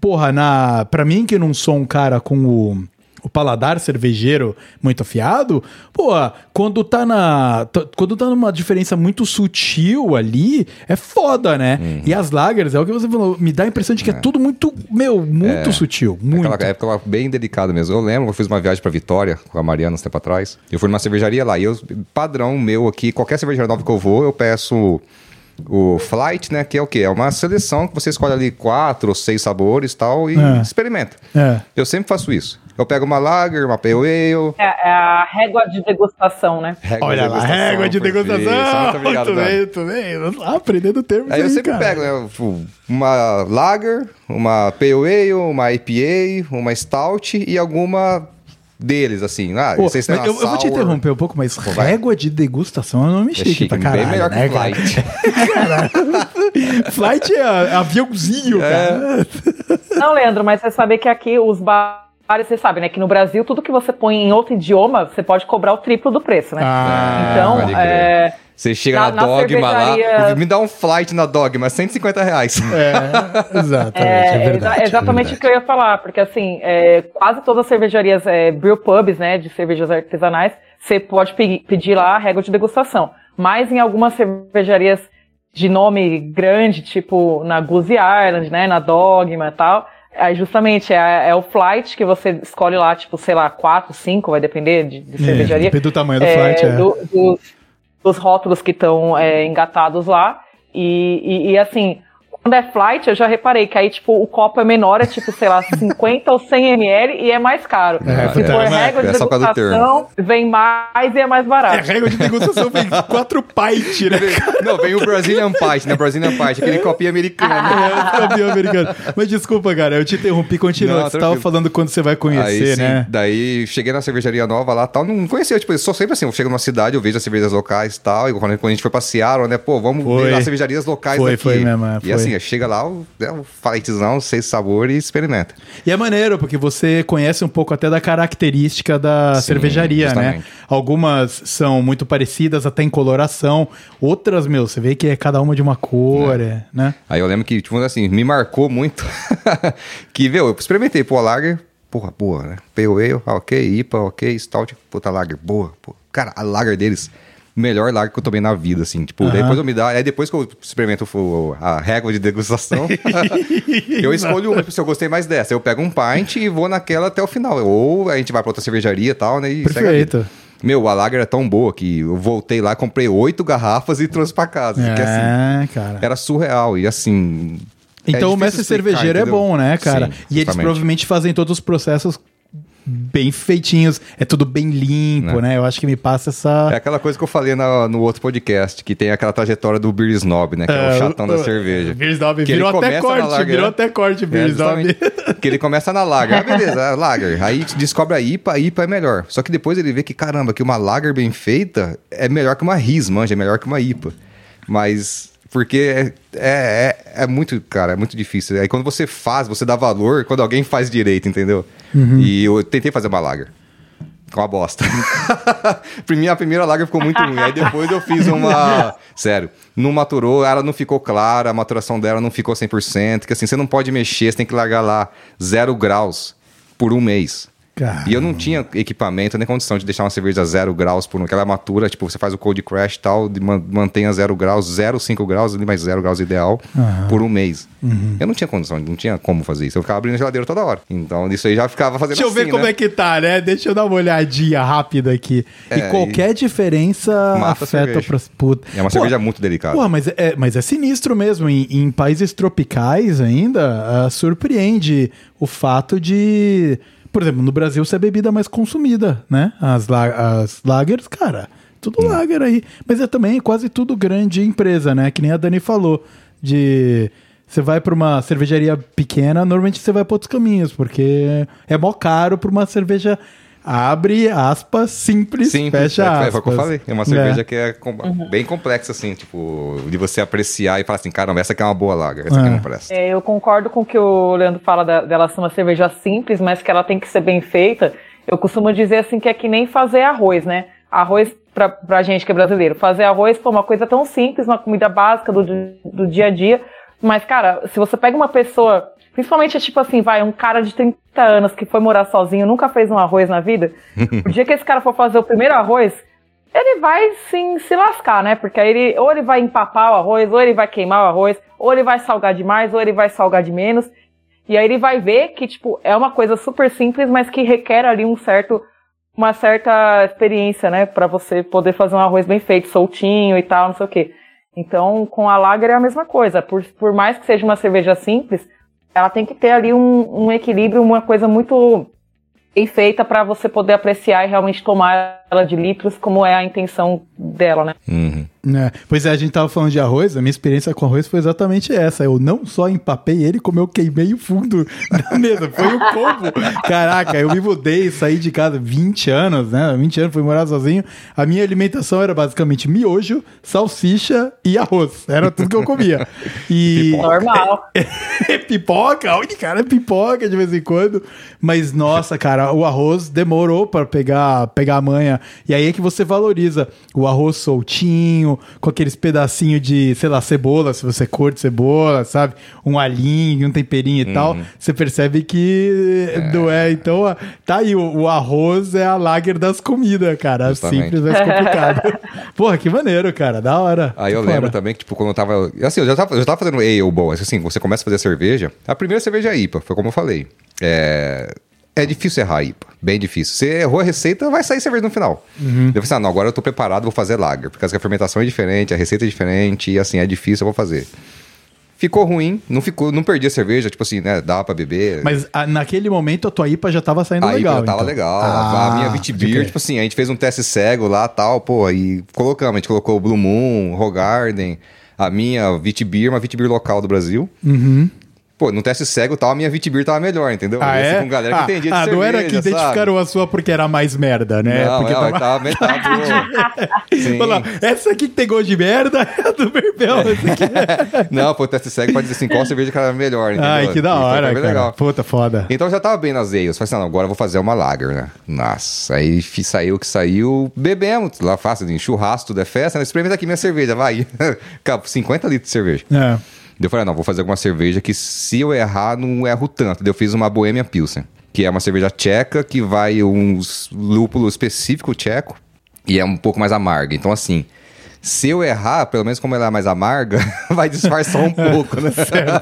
porra, na, pra mim que não sou um cara com o o paladar cervejeiro muito afiado, pô, quando tá na. Quando tá numa diferença muito sutil ali, é foda, né? Uhum. E as lagers, é o que você falou, me dá a impressão de que é, tudo muito, meu, muito sutil. Muito. Aquela época bem delicada mesmo. Eu lembro, eu fiz uma viagem pra Vitória com a Mariana uns tempo atrás. Eu fui numa cervejaria lá e eu, padrão meu aqui, qualquer cervejaria nova que eu vou, eu peço o Flight, né? Que é o quê? É uma seleção que você escolhe ali quatro ou seis sabores e tal e É. experimenta. É. Eu sempre faço isso. Eu pego uma Lager, uma Pale Ale. É, é a régua de degustação, né? régua Olha lá, degustação, régua de degustação. Muito obrigado, muito bem, muito bem. Lá, aprendendo termos Aí eu sempre cara. pego, né? Uma Lager, uma Pale Ale, uma IPA, uma Stout e alguma deles, assim. Ah, Pô, vocês têm mas uma eu, eu vou te sour. interromper um pouco, mas vai. régua de degustação é um nome É chique, chique, pra bem caralho. melhor que né, cara? Flight. Flight é aviãozinho, É. cara. Não, Leandro, mas você sabe que aqui os você sabe, né? Que no Brasil, tudo que você põe em outro idioma, você pode cobrar o triplo do preço, né? Ah, então, é, Você chega Na- na, na Dogma lá, cervejaria- me dá um flight na Dogma, 150 reais. É, exatamente, é, É, é verdade. exa- exatamente é o que eu ia falar, porque assim, é, quase todas as cervejarias, é, brew pubs, né, de cervejas artesanais, você pode pe- pedir lá a régua de degustação. Mas em algumas cervejarias de nome grande, tipo na Goose Island, né, na Dogma e tal, aí justamente é, é o flight que você escolhe lá, tipo, sei lá, quatro, cinco, vai depender de, de É, cervejaria. depende do tamanho do É, flight, é. do- dos, dos rótulos que estão é, engatados lá. E, e, e, assim, quando é flight, eu já reparei que aí, tipo, o copo é menor, é tipo, sei lá, 50 ou 100 ml e é mais caro. É, Se for mas régua de é causa do degustação, vem mais e é mais É, barato. régua de degustação vem quatro pint, né? Não, vem o Brazilian Pint, né? Brazilian Pint, aquele copinho americano. É, campeão americano. Mas desculpa, cara, eu te interrompi. Continua. Não, você tava falando quando você vai Aí conhecer, sim, né? daí cheguei na cervejaria nova lá tal, não conhecia, tipo, eu sou sempre assim, eu chego numa cidade, eu vejo as cervejas locais e tal, e quando a gente foi pra Seattle, né, pô, vamos Foi. ver as cervejarias locais Foi, daqui. foi mesmo, é, E foi. Assim, chega lá, o, é, o flightzão, seis sabores e experimenta. E é maneiro, porque você conhece um pouco até da característica da Sim, cervejaria, né? justamente. Algumas são muito parecidas, até em coloração. Outras, meu, você vê que é cada uma de uma cor, é, né? Aí eu lembro que, tipo, assim, me marcou muito que, viu, eu experimentei, pô, a Lager, porra, boa, né? Pale Ale, ok, IPA, ok, Stout, puta Lager, boa, pô. Cara, a Lager deles, melhor Lager que eu tomei na vida, assim, tipo, Aham. depois eu me dá, aí depois que eu experimento o- a régua de degustação, eu escolho uma, se eu gostei mais dessa, eu pego um pint e vou naquela até o final, ou a gente vai pra outra cervejaria e tal, né, e. Perfeito. Meu, a Lager é tão boa que eu voltei lá, comprei oito garrafas e trouxe pra casa, que assim, É, cara. era surreal. E assim. é Então o difícil mestre cervejeiro é entendeu? bom, né, cara? Sim, e eles provavelmente fazem todos os processos bem feitinhos, é tudo bem limpo, Né. né? Eu acho que me passa essa. É aquela coisa que eu falei na- no outro podcast, que tem aquela trajetória do Beer Snob, né? Que é, o chatão da cerveja. Beer Snob Que virou até corte, lager, virou né? até corte, É, Beer Snob. justamente. que ele começa na Lager. Ah, beleza, a Lager. Aí descobre a IPA, a IPA é melhor. Só que depois ele vê que, caramba, que uma Lager bem feita é melhor que uma Riz, manja, é melhor que uma IPA. Mas Porque é, é, é, é muito, cara, é muito difícil. Aí quando você faz, você dá valor quando alguém faz direito, entendeu? E eu tentei fazer uma lager. Com uma bosta. A primeira lager ficou muito ruim. Aí depois eu fiz uma. Sério, não maturou, ela não ficou clara, a maturação dela não ficou 100%. Que assim, você não pode mexer, você tem que largar lá zero graus por um mês. Cara. E eu não tinha equipamento nem condição de deixar uma cerveja a zero graus por um. Que ela matura, tipo, você faz o cold crash e tal, de man- mantém a zero graus, zero, cinco graus, ali, mas zero graus ideal, por um mês. Uhum. Eu não tinha condição, não tinha como fazer isso. Eu ficava abrindo a geladeira toda hora. Então, isso aí já ficava fazendo Deixa eu ver assim, como né? é que tá, né? Deixa eu dar uma olhadinha rápida aqui. e É, qualquer diferença Mata afeta pras puta. É uma Pô, cerveja muito delicada. Pô, mas é, mas é sinistro mesmo. Em, em países tropicais ainda, ah, surpreende o fato de. Por exemplo, no Brasil ser a bebida mais consumida, né? As, la as lagers, cara, tudo lager aí. Mas é também quase tudo grande empresa, né? Que nem a Dani falou. De. Você vai pra uma cervejaria pequena, normalmente você vai pra outros caminhos, porque é mó caro pra uma cerveja. Abre aspas, simples, Sim, fecha é, aspas. é, o que eu falei. É uma cerveja que é com- bem complexa, assim, tipo, de você apreciar e falar assim, caramba, essa aqui é uma boa lager, essa aqui É. não presta. É, eu concordo com o que o Leandro fala da- dela ser uma cerveja simples, mas que ela tem que ser bem feita. Eu costumo dizer assim que é que nem fazer arroz, né? Arroz pra, pra gente que é brasileiro. Fazer arroz foi uma coisa tão simples, uma comida básica do, do dia a dia. Mas, cara, se você pega uma pessoa, principalmente tipo assim, vai, um cara de 30 anos que foi morar sozinho, nunca fez um arroz na vida, o dia que esse cara for fazer o primeiro arroz, ele vai sim se lascar, né? Porque aí ele ou ele vai empapar o arroz, ou ele vai queimar o arroz, ou ele vai salgar demais, ou ele vai salgar de menos. E aí ele vai ver que, tipo, é uma coisa super simples, mas que requer ali um certo, uma certa experiência, né? Pra você poder fazer um arroz bem feito, soltinho e tal, não sei o quê. Então, com a Lager é a mesma coisa. Por, por mais que seja uma cerveja simples, ela tem que ter ali um, um equilíbrio, uma coisa muito bem feita para você poder apreciar e realmente tomar ela de litros, como é a intenção dela, né? Uhum. É, pois é, a gente tava falando de arroz, a minha experiência com arroz foi exatamente essa. Eu não só empapei ele, como eu queimei o fundo da mesa. Foi um combo. Caraca, eu me mudei, saí de casa 20 anos, né? 20 anos, fui morar sozinho. A minha alimentação era basicamente miojo, salsicha e arroz. Era tudo que eu comia. E Normal. pipoca, olha, cara, pipoca de vez em quando. Mas, nossa, cara, o arroz demorou pra pegar, pegar a manha. E aí é que você valoriza o arroz soltinho, com aqueles pedacinhos de, sei lá, cebola, se você curte cebola, sabe? Um alhinho, um temperinho e tal. Você percebe que não é. Então, tá aí, o, o arroz é a lager das comidas, cara. Justamente. Simples, mas complicado. Porra, que maneiro, cara. Da hora. Aí eu Fora. lembro também que, tipo, quando eu tava. Assim, eu já tava, eu já tava fazendo ale boa. Assim, você começa a fazer cerveja. A primeira cerveja é IPA, foi como eu falei. É. É difícil errar IPA, bem difícil. Você errou a receita, vai sair cerveja no final. Uhum. Eu falei assim, ah, não, agora eu tô preparado, vou fazer lager. Por causa que a fermentação é diferente, a receita é diferente, e assim, é difícil, eu vou fazer. Ficou ruim, não ficou, não perdi a cerveja, tipo assim, né, dava pra beber. Mas ah, naquele momento a tua IPA já tava saindo Aí legal. já tava então. legal. Ah, a minha crer. tipo assim, a gente fez um teste cego lá tal, pô, e colocamos. A gente colocou o Blue Moon, Rogarden, a minha Vitbeer, uma Vitbeer local do Brasil. Uhum. Pô, no teste cego tal, a minha Vitbeer tava melhor, entendeu? Ah, é? Com galera que ah, entendia de ah, não era que cerveja, identificaram a sua porque era mais merda, né? Não, porque não, tava... metade essa aqui que tem gosto de merda é a do Berbel. essa aqui. Não, foi o teste cego pra dizer assim, qual cerveja que era melhor, entendeu? Ai, que da E foi- hora, foi cara. legal. Puta, foda. Então já tava bem nas ales. Falei assim, não, agora eu vou fazer uma lager, né? Nossa, aí saiu o que saiu, bebemos. Lá fácil, assim, churrasco, tudo é festa. Né? Experimenta aqui minha cerveja, vai. Cara, 50 litros de cerveja. É. Eu falei, não, vou fazer alguma cerveja que se eu errar, não erro tanto. Daí eu fiz uma Bohemia Pilsen, que é uma cerveja tcheca que vai um lúpulo específico tcheco e é um pouco mais amarga. Então, assim, se eu errar, pelo menos como ela é mais amarga, vai disfarçar um pouco, né?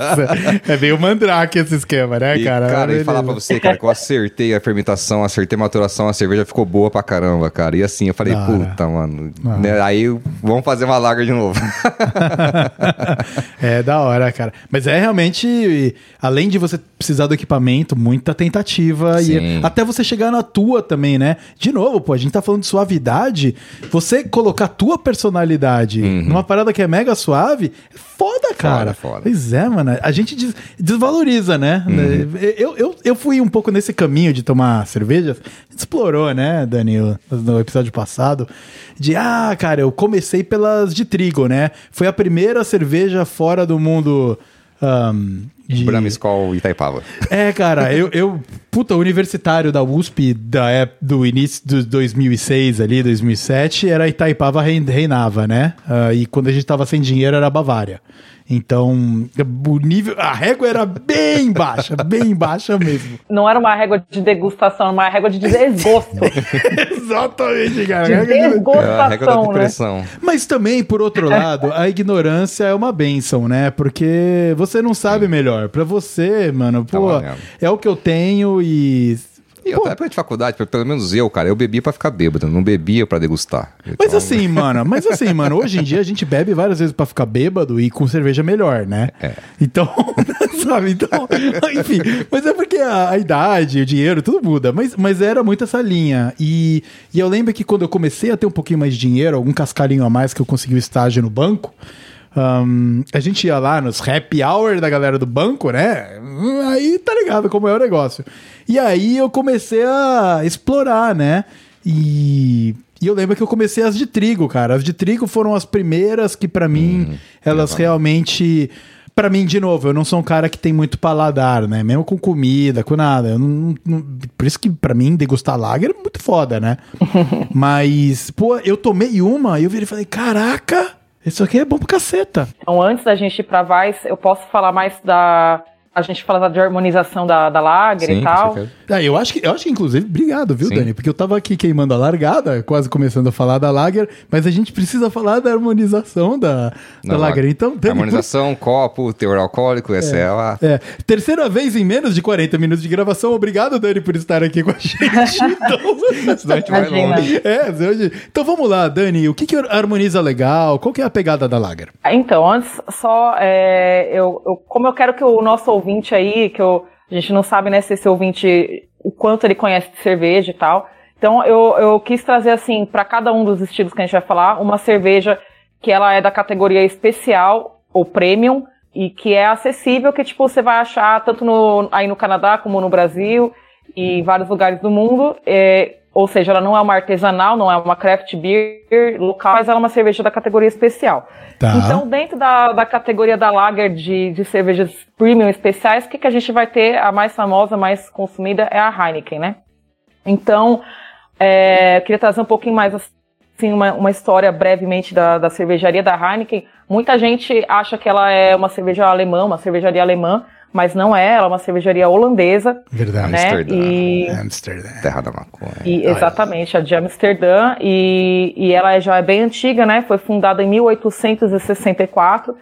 é meio mandrake esse esquema, né, E, cara? cara, e falar pra você, cara, que eu acertei a fermentação, acertei a maturação, a cerveja ficou boa pra caramba, cara. E assim, eu falei, hora. puta, mano. Ah. né, Aí vamos fazer uma lager de novo. é da hora, cara. Mas é realmente, além de você precisar do equipamento, muita tentativa Sim. e até você chegar na tua também, né? De novo, pô, a gente tá falando de suavidade. Você colocar a tua qualidade numa parada que é mega suave, é foda, cara. foda. Pois é, mano. A gente des- desvaloriza, né? Eu, eu, eu fui um pouco nesse caminho de tomar cervejas. A gente explorou, né, Daniel, no episódio passado. De, ah, cara, eu comecei pelas de trigo, né? Foi a primeira cerveja fora do mundo. ahn, de... Brahma Skol Itaipava. É, cara, eu, eu puta, universitário da USP da, ép- do início dos 2006 ali, 2007, era Itaipava rein- reinava, né? Ah, e quando a gente tava sem dinheiro era Bavária. Então, o nível, a régua era bem baixa, bem baixa mesmo. Não era uma régua de degustação, era uma régua de desgosto. Exatamente, cara. de A régua de- É a regra da desgostação, né? depressão. Mas também, por outro lado, a ignorância é uma benção, né? Porque você não sabe melhor. Pra você, mano, pô, valendo. é o que eu tenho e. E outra época de faculdade, pelo menos eu, cara, eu bebia pra ficar bêbado, não bebia pra degustar. Mas Então, assim, mano, mas assim, mano, hoje em dia a gente bebe várias vezes pra ficar bêbado e com cerveja melhor, né? É. Então, sabe? Então, enfim, mas é porque a, a idade, o dinheiro, tudo muda. Mas, mas era muito essa linha. E, e eu lembro que quando eu comecei a ter um pouquinho mais de dinheiro, algum cascalhinho a mais que eu consegui o estágio no banco. Ahn, a gente ia lá nos happy hour da galera do banco, né? Hum, Aí tá ligado como é o negócio. E aí eu comecei a explorar, né? E, e eu lembro que eu comecei as de trigo, cara. As de trigo foram as primeiras que pra mim elas realmente Pra mim, de novo, eu não sou um cara que tem muito paladar, né? Mesmo com comida, com nada. Não- não- por isso que pra mim degustar lager é muito foda, né? Mas, pô, eu tomei uma e eu virei e falei, caraca, isso aqui é bom pra caceta. Então, antes da gente ir pra Vice, eu posso falar mais da. A gente fala de harmonização da, da Lager Sim, e tal. Ah, eu acho que, eu acho que inclusive, obrigado, viu, Sim. Dani? Porque eu tava aqui queimando a largada, quase começando a falar da lager, mas a gente precisa falar da harmonização da, da lager. Então, Dani, Harmonização, copo, teor alcoólico, essa é, a. É, terceira vez em menos de 40 minutos de gravação. Obrigado, Dani, por estar aqui com a gente. Então, Senão a gente vai longe. é, hoje- então vamos lá, Dani. O que, que harmoniza legal? Qual que é a pegada da Lager? Então, antes, só, é, eu, eu- como eu quero que o nosso ouvinte aí, que eu, a gente não sabe, né, se esse ouvinte, o quanto ele conhece de cerveja e tal. Então, eu, eu quis trazer, assim, para cada um dos estilos que a gente vai falar, uma cerveja que ela é da categoria especial ou premium e que é acessível, que, tipo, você vai achar tanto no, aí no Canadá como no Brasil e vários lugares do mundo. É, ou seja, ela não é uma artesanal, não é uma craft beer local, mas ela é uma cerveja da categoria especial. Tá. Então, dentro da, da categoria da lager de, de cervejas premium especiais, o que, que a gente vai ter? A mais famosa, mais consumida é a Heineken, né? Então, é, eu queria trazer um pouquinho mais assim, uma, uma história brevemente da, da cervejaria da Heineken. Muita gente acha que ela é uma cerveja alemã, uma cervejaria alemã, mas não é, ela é uma cervejaria holandesa, Verdade. né? Amsterdã. E, Amsterdã. Terra da maconha. e- exatamente, a de Amsterdã, e, e ela já é bem antiga, né? Foi fundada em 1864.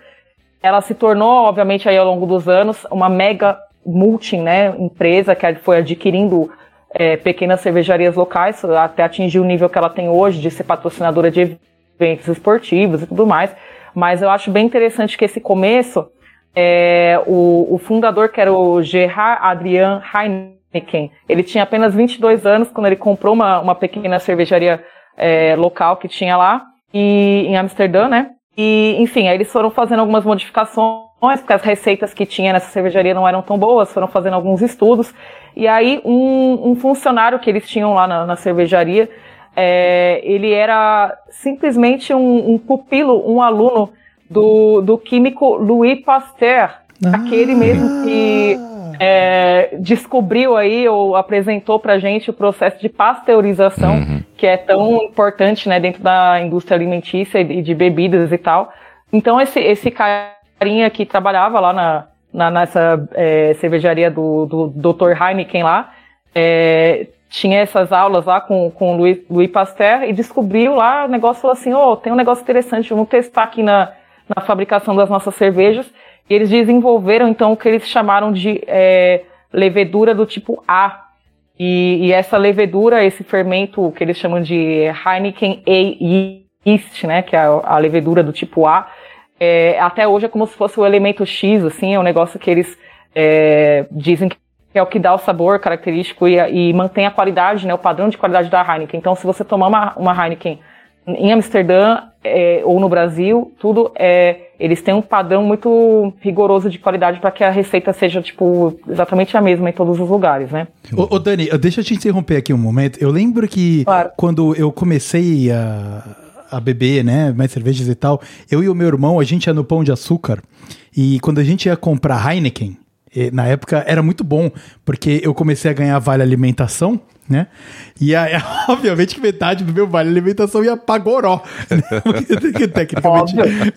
Ela se tornou, obviamente, aí ao longo dos anos, uma mega multi, né, empresa que foi adquirindo é, pequenas cervejarias locais, até atingir o nível que ela tem hoje de ser patrocinadora de eventos esportivos e tudo mais. Mas eu acho bem interessante que esse começo, é, o, o fundador, que era o Gerard Adrian Heineken, ele tinha apenas 22 anos quando ele comprou uma, uma pequena cervejaria é, local que tinha lá, e, em Amsterdã, né? E, enfim, aí eles foram fazendo algumas modificações, porque as receitas que tinha nessa cervejaria não eram tão boas, foram fazendo alguns estudos. E aí, um, um funcionário que eles tinham lá na, na cervejaria, é, ele era simplesmente um, um pupilo, um aluno do, do químico Louis Pasteur, aquele mesmo que é, descobriu aí ou apresentou pra gente o processo de pasteurização, que é tão importante né, dentro da indústria alimentícia e de bebidas e tal. Então esse, esse carinha que trabalhava lá na, na- nessa é, cervejaria do, do Dr. Heineken lá, é, tinha essas aulas lá com, com o Louis, Louis Pasteur e descobriu lá o negócio falou assim, ô, tem um negócio interessante, vamos testar aqui na, na fabricação das nossas cervejas. E eles desenvolveram então o que eles chamaram de é, levedura do tipo A. E, e essa levedura, esse fermento que eles chamam de Heineken A Yeast, né, que é a, a levedura do tipo A, é, até hoje é como se fosse o elemento X, assim, é um negócio que eles é, dizem que é o que dá o sabor característico e, e mantém a qualidade, né, o padrão de qualidade da Heineken. Então, se você tomar uma, uma Heineken em Amsterdã, é, ou no Brasil, tudo é. Eles têm um padrão muito rigoroso de qualidade para que a receita seja, tipo, exatamente a mesma em todos os lugares, né? Ô, ô, Dani, deixa eu te interromper aqui um momento. Eu lembro que Claro. quando eu comecei a, a beber, né, mais cervejas e tal, eu e o meu irmão, a gente ia no Pão de Açúcar e quando a gente ia comprar Heineken, na época era muito bom, porque eu comecei a ganhar vale alimentação, né? E aí, obviamente que metade do meu vale alimentação ia pra goró. né? Tecnicamente,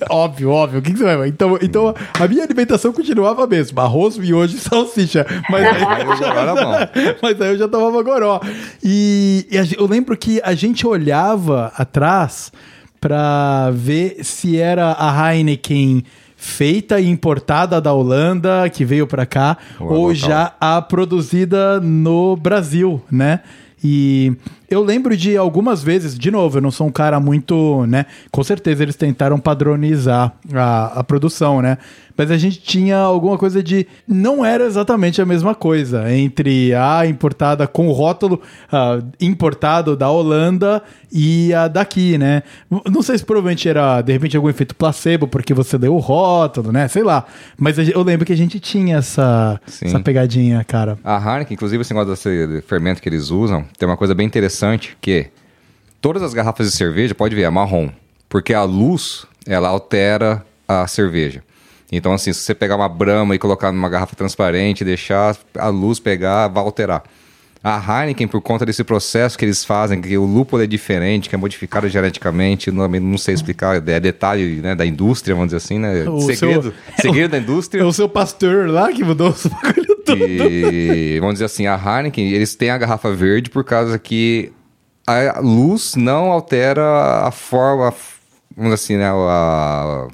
óbvio, óbvio. O que, que você vai? Então, então a minha alimentação continuava a mesma: arroz, miojo e salsicha. Mas aí, era bom. mas aí eu já tomava goró. E, e a eu lembro que a gente olhava atrás pra ver se era a Heineken feita e importada da Holanda, que veio pra cá, Ou a ou local. já a produzida no Brasil, né? E eu lembro de algumas vezes, de novo, eu não sou um cara muito, né? Com certeza eles tentaram padronizar a, a produção, né? Mas a gente tinha alguma coisa de. Não era exatamente a mesma coisa entre a importada com o rótulo ah, importado da Holanda e a daqui, né? Não sei se provavelmente era, de repente, algum efeito placebo, porque você leu o rótulo, né? Sei lá. Mas eu lembro que a gente tinha essa, Sim. essa pegadinha, cara. A Heineken, inclusive, esse negócio desse fermento que eles usam, tem uma coisa bem interessante que todas as garrafas de cerveja, pode ver, é marrom. Porque a luz, ela altera a cerveja. Então, assim, se você pegar uma brama e colocar numa garrafa transparente deixar a luz pegar, vai alterar. A Heineken, por conta desse processo que eles fazem, que o lúpulo é diferente, que é modificado geneticamente, não, não sei explicar, é detalhe né, da indústria, vamos dizer assim, né? O segredo, seu- segredo da indústria. É o seu pastor lá que mudou os bagulho tudo. E vamos dizer assim, a Heineken, eles têm a garrafa verde por causa que a luz não altera a forma, vamos dizer assim, né, a-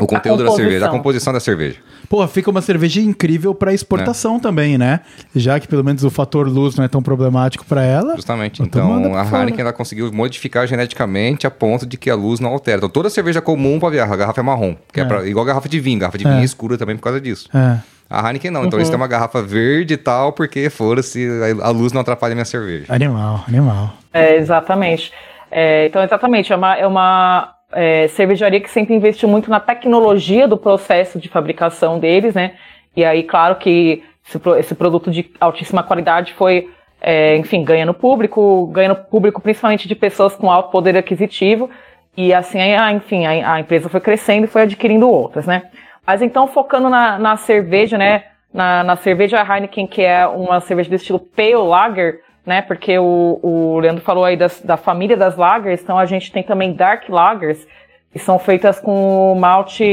o conteúdo da cerveja, a composição da cerveja. Pô, fica uma cerveja incrível pra exportação É. também, né? Já que pelo menos o fator luz não é tão problemático pra ela. Justamente. Então Então, a fora. Heineken ela conseguiu modificar geneticamente a ponto de que a luz não altera. Então, toda cerveja comum para viajar, a garrafa é marrom, que é, É. pra- igual garrafa de vinho, garrafa de É. vinho é escura também por causa disso. É. A Heineken não, então eles têm uma garrafa verde e tal, porque fora-se, a a luz não atrapalha a minha cerveja. Animal, animal. É, exatamente. É, então, exatamente, é uma, é uma é, cervejaria que sempre investiu muito na tecnologia do processo de fabricação deles, né? E aí, claro que esse, esse produto de altíssima qualidade foi, é, enfim, ganhando público, ganhando público principalmente de pessoas com alto poder aquisitivo. E assim, enfim, a, a empresa foi crescendo e foi adquirindo outras, né? Mas então, focando na, na cerveja, né? Na, na cerveja Heineken, que é uma cerveja do estilo Pale Lager, né? Porque o, o Leandro falou aí das, da família das lagers, então a gente tem também Dark Lagers, que são feitas com malte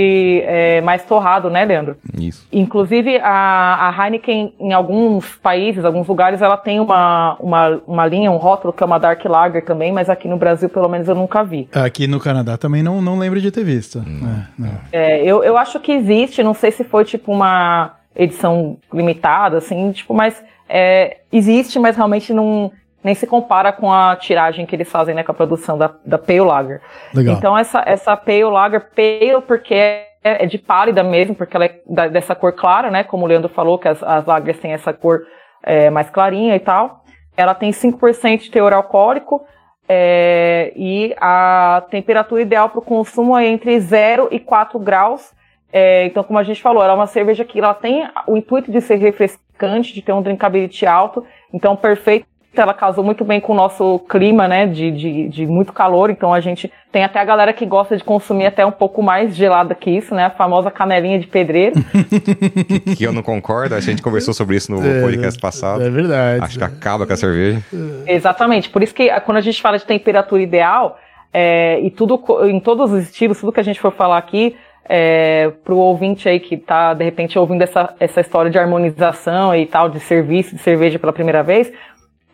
é, mais torrado, né, Leandro? Isso. Inclusive, a, a Heineken, em alguns países, alguns lugares, ela tem uma, uma, uma linha, um rótulo que é uma Dark Lager também, mas aqui no Brasil, pelo menos, eu nunca vi. Aqui no Canadá também não, não lembro de ter visto. É, não. É, eu, eu acho que existe, não sei se foi tipo uma edição limitada, assim, tipo, mas é, existe, mas realmente não nem se compara com a tiragem que eles fazem, né, com a produção da, da Pale Lager. Legal. Então essa, essa Pale Lager, Pale porque é, é de pálida mesmo, porque ela é da- dessa cor clara, né, como o Leandro falou, que as, as lagers têm essa cor é, mais clarinha e tal. Ela tem 5% de teor alcoólico, é, e a temperatura ideal para o consumo é entre 0 e 4 graus. É, então, como a gente falou, ela é uma cerveja que ela tem o intuito de ser refrescante, de ter um drinkability alto, então perfeito. Ela casou muito bem com o nosso clima, né, de, de, de muito calor, então a gente tem até a galera que gosta de consumir até um pouco mais gelada que isso, né, a famosa canelinha de pedreiro. Que eu não concordo, a gente conversou sobre isso no É, podcast passado. É verdade. Acho que acaba com a cerveja. Exatamente. Por isso que ah, quando a gente fala de temperatura ideal, é, e tudo em todos os estilos, tudo que a gente for falar aqui, é, pro ouvinte aí que tá, de repente, ouvindo essa, essa história de harmonização e tal, de serviço de cerveja pela primeira vez,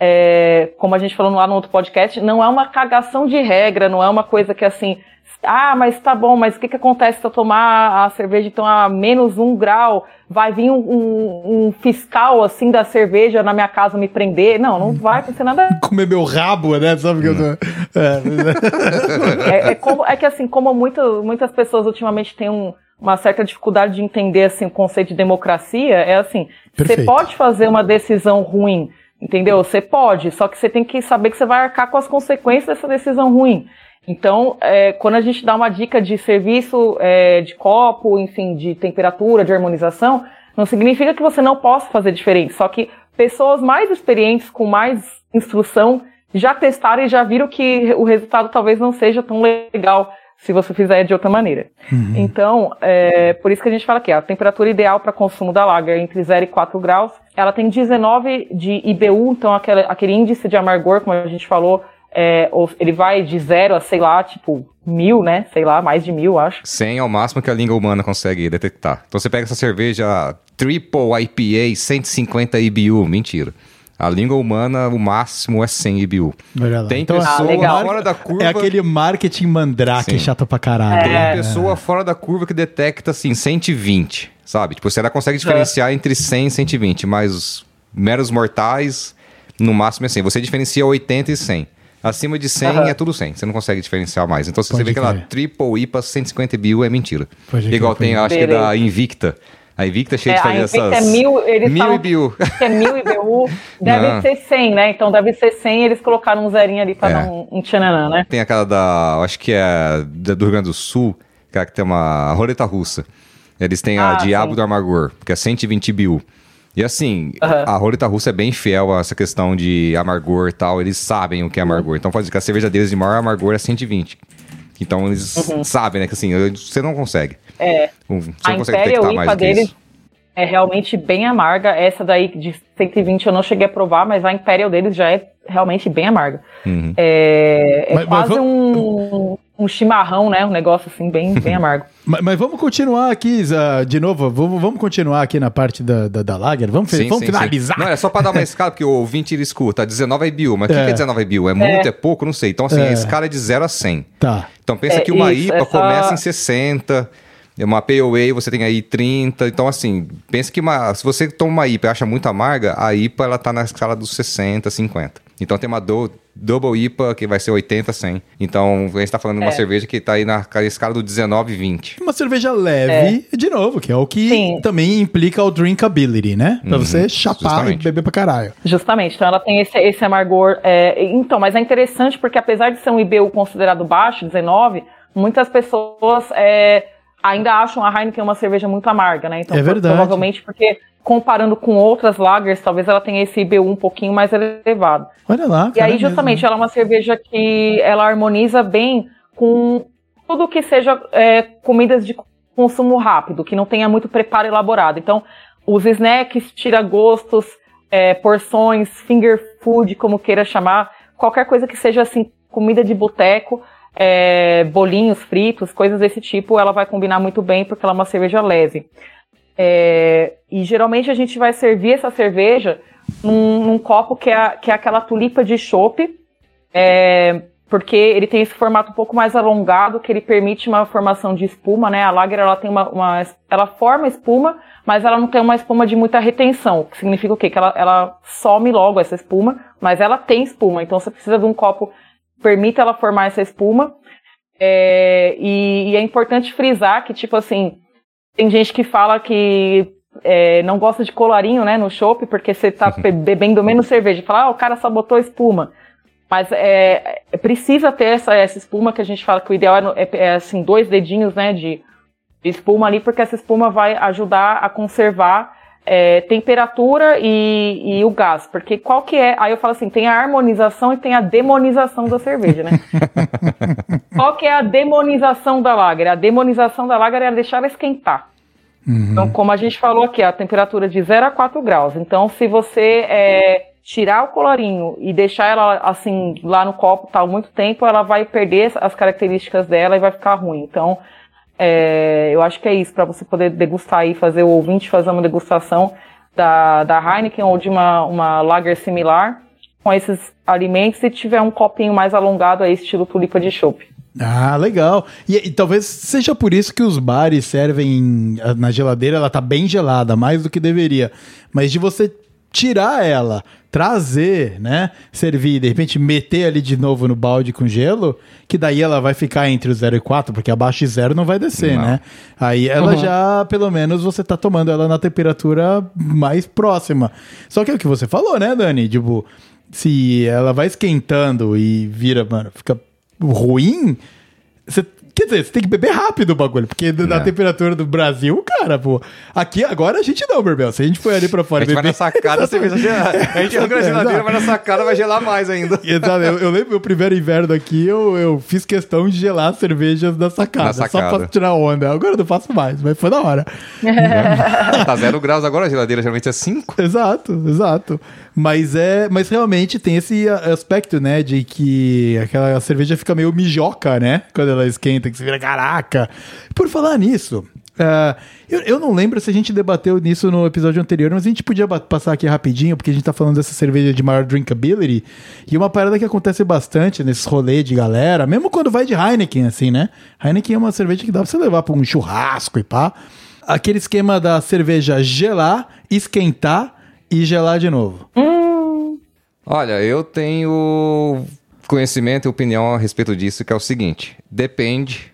é, como a gente falou lá no outro podcast, não é uma cagação de regra, não é uma coisa que assim, ah, mas tá bom, mas o que, que acontece se eu tomar a cerveja então a menos um grau? Vai vir um, um- um fiscal assim da cerveja na minha casa me prender? Não, não vai acontecer nada. Comer meu rabo, né? Sabe que eu tô... É, É, é como- é que assim, como muito- muitas pessoas ultimamente têm um- uma certa dificuldade de entender assim, o conceito de democracia, é assim, você pode fazer uma decisão ruim, entendeu? Você pode, só que você tem que saber que você vai arcar com as consequências dessa decisão ruim. Então, é, quando a gente dá uma dica de serviço é, de copo, enfim, de temperatura, de harmonização, não significa que você não possa fazer diferente. Só que pessoas mais experientes, com mais instrução, já testaram e já viram que o resultado talvez não seja tão legal se você fizer de outra maneira. Uhum. Então, é, por isso que a gente fala aqui, a temperatura ideal para consumo da lager é entre 0 e 4 graus. Ela tem 19 de IBU, então aquele, aquele índice de amargor, como a gente falou, é, ele vai de 0 a, sei lá, tipo, mil, né? Sei lá, mais de mil, acho. 100 é o máximo que a língua humana consegue detectar. Então você pega essa cerveja Triple IPA 150 IBU, mentira. A língua humana, o máximo é 100 IBU. Tem então, pessoa ah, fora da curva... É aquele marketing mandrake Sim. chato pra caralho. Tem é. pessoa fora da curva que detecta, assim, 120, sabe? Tipo, se ela consegue diferenciar é. entre 100 e 120, mas os meros mortais, no máximo é 100. Você diferencia 80 e 100. Acima de 100 uhum. é tudo 100. Você não consegue diferenciar mais. Então, se você vê que ela triple IPA 150 IBU, é mentira. Pode Igual tem, acho que é da Invicta. A Invicta é cheia é, de fazer a Invicta essas... É mil, eles mil IBU. Que é mil IBU. deve não. ser 100, né? Então deve ser 100 eles colocaram um zerinho ali pra é. dar um, um tchananã, né? Tem aquela da... Acho que é do Rio Grande do Sul, que tem uma roleta russa. Eles têm ah, a Diabo sim. do Amargor, que é 120 IBU. E assim, uhum. a roleta russa é bem fiel a essa questão de amargor e tal. Eles sabem o que é amargor. Então pode dizer que a cerveja deles de maior amargor é 120. Então eles uhum. sabem, né? Que assim, você não consegue. É. Você a Imperial IPA deles é realmente bem amarga. Essa daí de 120 eu não cheguei a provar, mas a Imperial deles já é realmente bem amarga. Uhum. É, é mas, quase mas vamos... um, um chimarrão, né? Um negócio assim, bem, bem amargo. mas, mas, vamos continuar aqui, uh, de novo, vamos, vamos continuar aqui na parte da, da, da Lager. Vamos, sim, vamos sim, finalizar. Sim. Não, é só para dar uma escala, porque o ouvinte ele escuta 19 IBU, mas o é. que, é 19 IBU? É muito, é, é pouco? Não sei. Então, assim, é. a escala é de 0 a 100. Tá. Então, pensa é, que uma isso, IPA essa... começa em 60 uma Ale você tem aí 30. Então, assim, pensa que uma, se você toma uma IPA e acha muito amarga, a IPA ela tá na escala dos 60, 50. Então tem uma do, Double IPA que vai ser 80, 100. Então a gente tá falando de uma é. cerveja que tá aí na escala do 19, 20. Uma cerveja leve, é. de novo, que é o que Sim. também implica o drinkability, né? Pra uhum, você chapar justamente. e beber pra caralho. Justamente. Então ela tem esse, esse amargor. É... Então, mas é interessante porque apesar de ser um IBU considerado baixo, 19, muitas pessoas. É ainda acham a Heineken uma cerveja muito amarga, né? Então, é verdade. provavelmente porque comparando com outras lagers, talvez ela tenha esse IBU um pouquinho mais elevado. Olha lá. E aí, justamente, mesmo. ela é uma cerveja que ela harmoniza bem com tudo que seja é, comidas de consumo rápido, que não tenha muito preparo elaborado. Então, os snacks, tira-gostos, é, porções, finger food, como queira chamar, qualquer coisa que seja assim, comida de boteco, é, bolinhos fritos, coisas desse tipo, ela vai combinar muito bem porque ela é uma cerveja leve. É, e geralmente a gente vai servir essa cerveja num, num copo que é, que é aquela tulipa de chope, é, porque ele tem esse formato um pouco mais alongado, que ele permite uma formação de espuma, né? A lager ela tem uma, uma ela forma espuma, mas ela não tem uma espuma de muita retenção, que significa o quê? Que ela, ela some logo essa espuma, mas ela tem espuma, então você precisa de um copo permita ela formar essa espuma. É, e, e, é importante frisar que, tipo assim, tem gente que fala que é, não gosta de colarinho, né, no chopp, porque você tá bebendo menos cerveja. Fala, ah, o cara só botou espuma. Mas é, é, precisa ter essa, essa espuma que a gente fala que o ideal é, é, é assim, dois dedinhos, né, de, de espuma ali, porque essa espuma vai ajudar a conservar é, temperatura e, e, o gás. Porque qual que é? Aí eu falo assim, tem a harmonização e tem a demonização da cerveja, né? qual que é a demonização da lager? A demonização da lager é deixar ela esquentar. Uhum. Então, como a gente falou aqui, a temperatura de 0 a 4 graus. Então, se você é, tirar o colorinho e deixar ela assim lá no copo tal muito tempo, ela vai perder as características dela e vai ficar ruim. Então, é, eu acho que é isso, para você poder degustar e fazer o ouvinte fazer uma degustação da, da Heineken ou de uma, uma lager similar com esses alimentos e tiver um copinho mais alongado aí, estilo tulipa de chopp. Ah, legal. E, e, talvez seja por isso que os bares servem na geladeira, ela tá bem gelada, mais do que deveria. Mas de você tirar ela, trazer, né, servir, de repente meter ali de novo no balde com gelo, que daí ela vai ficar entre o 0 e 4, porque abaixo de 0 não vai descer, não. né? Aí ela uhum. já, pelo menos, você tá tomando ela na temperatura mais próxima. Só que é o que você falou, né, Dani? Tipo, se ela vai esquentando e vira, mano, fica ruim, você Quer dizer, você tem que beber rápido o bagulho, porque na É. temperatura do Brasil, cara, pô. Aqui agora a gente não, Berbel. Se a gente for ali pra A fora gente vai na sacada, a cerveja gela. A gente abre a geladeira, vai na sacada, vai gelar mais ainda. Exato, eu, eu lembro meu primeiro inverno aqui, eu, eu fiz questão de gelar cervejas da sacada, Na só sacada. pra tirar onda. Agora eu não faço mais, mas foi da hora. Tá zero graus agora, a geladeira geralmente é 5. Exato, exato. Mas é, mas realmente tem esse a- aspecto, né, de que aquela cerveja fica meio mijoca, né, quando ela esquenta, que você vira caraca. Por falar nisso, ah, eu, eu não lembro se a gente debateu nisso no episódio anterior, mas a gente podia passar aqui rapidinho, porque a gente tá falando dessa cerveja de maior drinkability, e uma parada que acontece bastante nesses rolês de galera, mesmo quando vai de Heineken, assim, né? Heineken é uma cerveja que dá pra você levar pra um churrasco e pá. Aquele esquema da cerveja gelar, esquentar e gelar de novo. Olha, eu tenho conhecimento e opinião a respeito disso, que é o seguinte: depende,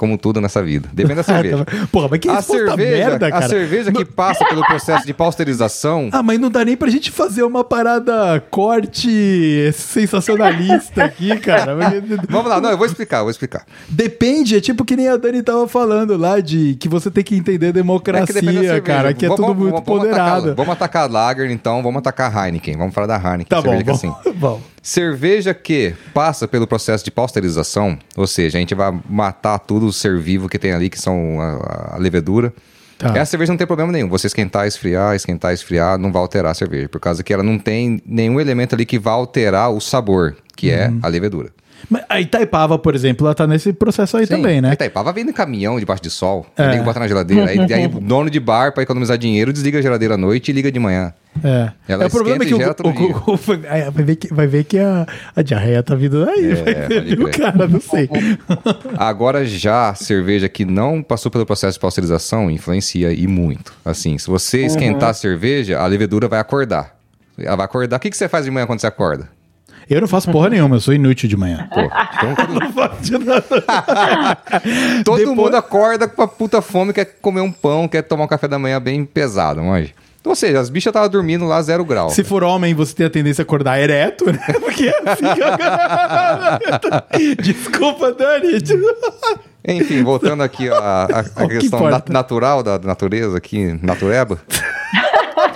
como tudo nessa vida. Depende da cerveja. Porra, mas que A cerveja, merda, a cara. cerveja que passa pelo processo de pasteurização. Ah, mas não dá nem pra gente fazer uma parada corte sensacionalista aqui, cara. Vamos lá, não, eu vou explicar, eu vou explicar. Depende, é tipo que nem a Dani tava falando lá, de que você tem que entender É democracia, que da cerveja. cara, que é Vamos- tudo vamos- muito vamos ponderado. Atacar, vamos atacar a Lager, então, vamos atacar a Heineken. Vamos falar da Heineken, Tá bom, que é bom, assim. bom. Cerveja que passa pelo processo de pasteurização, ou seja, a gente vai matar tudo o ser vivo que tem ali, que são a, a levedura. Tá. Essa cerveja não tem problema nenhum. Você esquentar, esfriar, esquentar, esfriar, não vai alterar a cerveja, por causa que ela não tem nenhum elemento ali que vai alterar o sabor, que Uhum. é a levedura. Mas a Itaipava, por exemplo, ela tá nesse processo aí também, né? A Itaipava vem no caminhão debaixo de sol, É. liga e bota na geladeira. Aí, aí o dono de bar, para economizar dinheiro, desliga a geladeira à noite e liga de manhã. É. Ela é o problema é que o, o- o- o- vai, ver que, vai ver que a, a diarreia tá vindo aí. É, crer. cara? Não sei. Agora já cerveja que não passou pelo processo de pasteurização influencia e muito. Assim, se você esquentar a cerveja, a levedura vai acordar. Ela vai acordar. O que, que você faz de manhã quando você acorda? Eu não faço porra nenhuma, eu sou inútil de manhã. Pô, então, Não faço nada. todo Depois- mundo acorda com a puta fome, quer comer um pão, quer tomar um café da manhã bem pesado, manja. Ou seja, as bichas estavam dormindo lá zero grau. Se for homem, você tem a tendência a acordar ereto, né? Porque assim que- Desculpa, Dani. Enfim, voltando aqui à, à- à O que questão nat- natural da natureza aqui, natureba.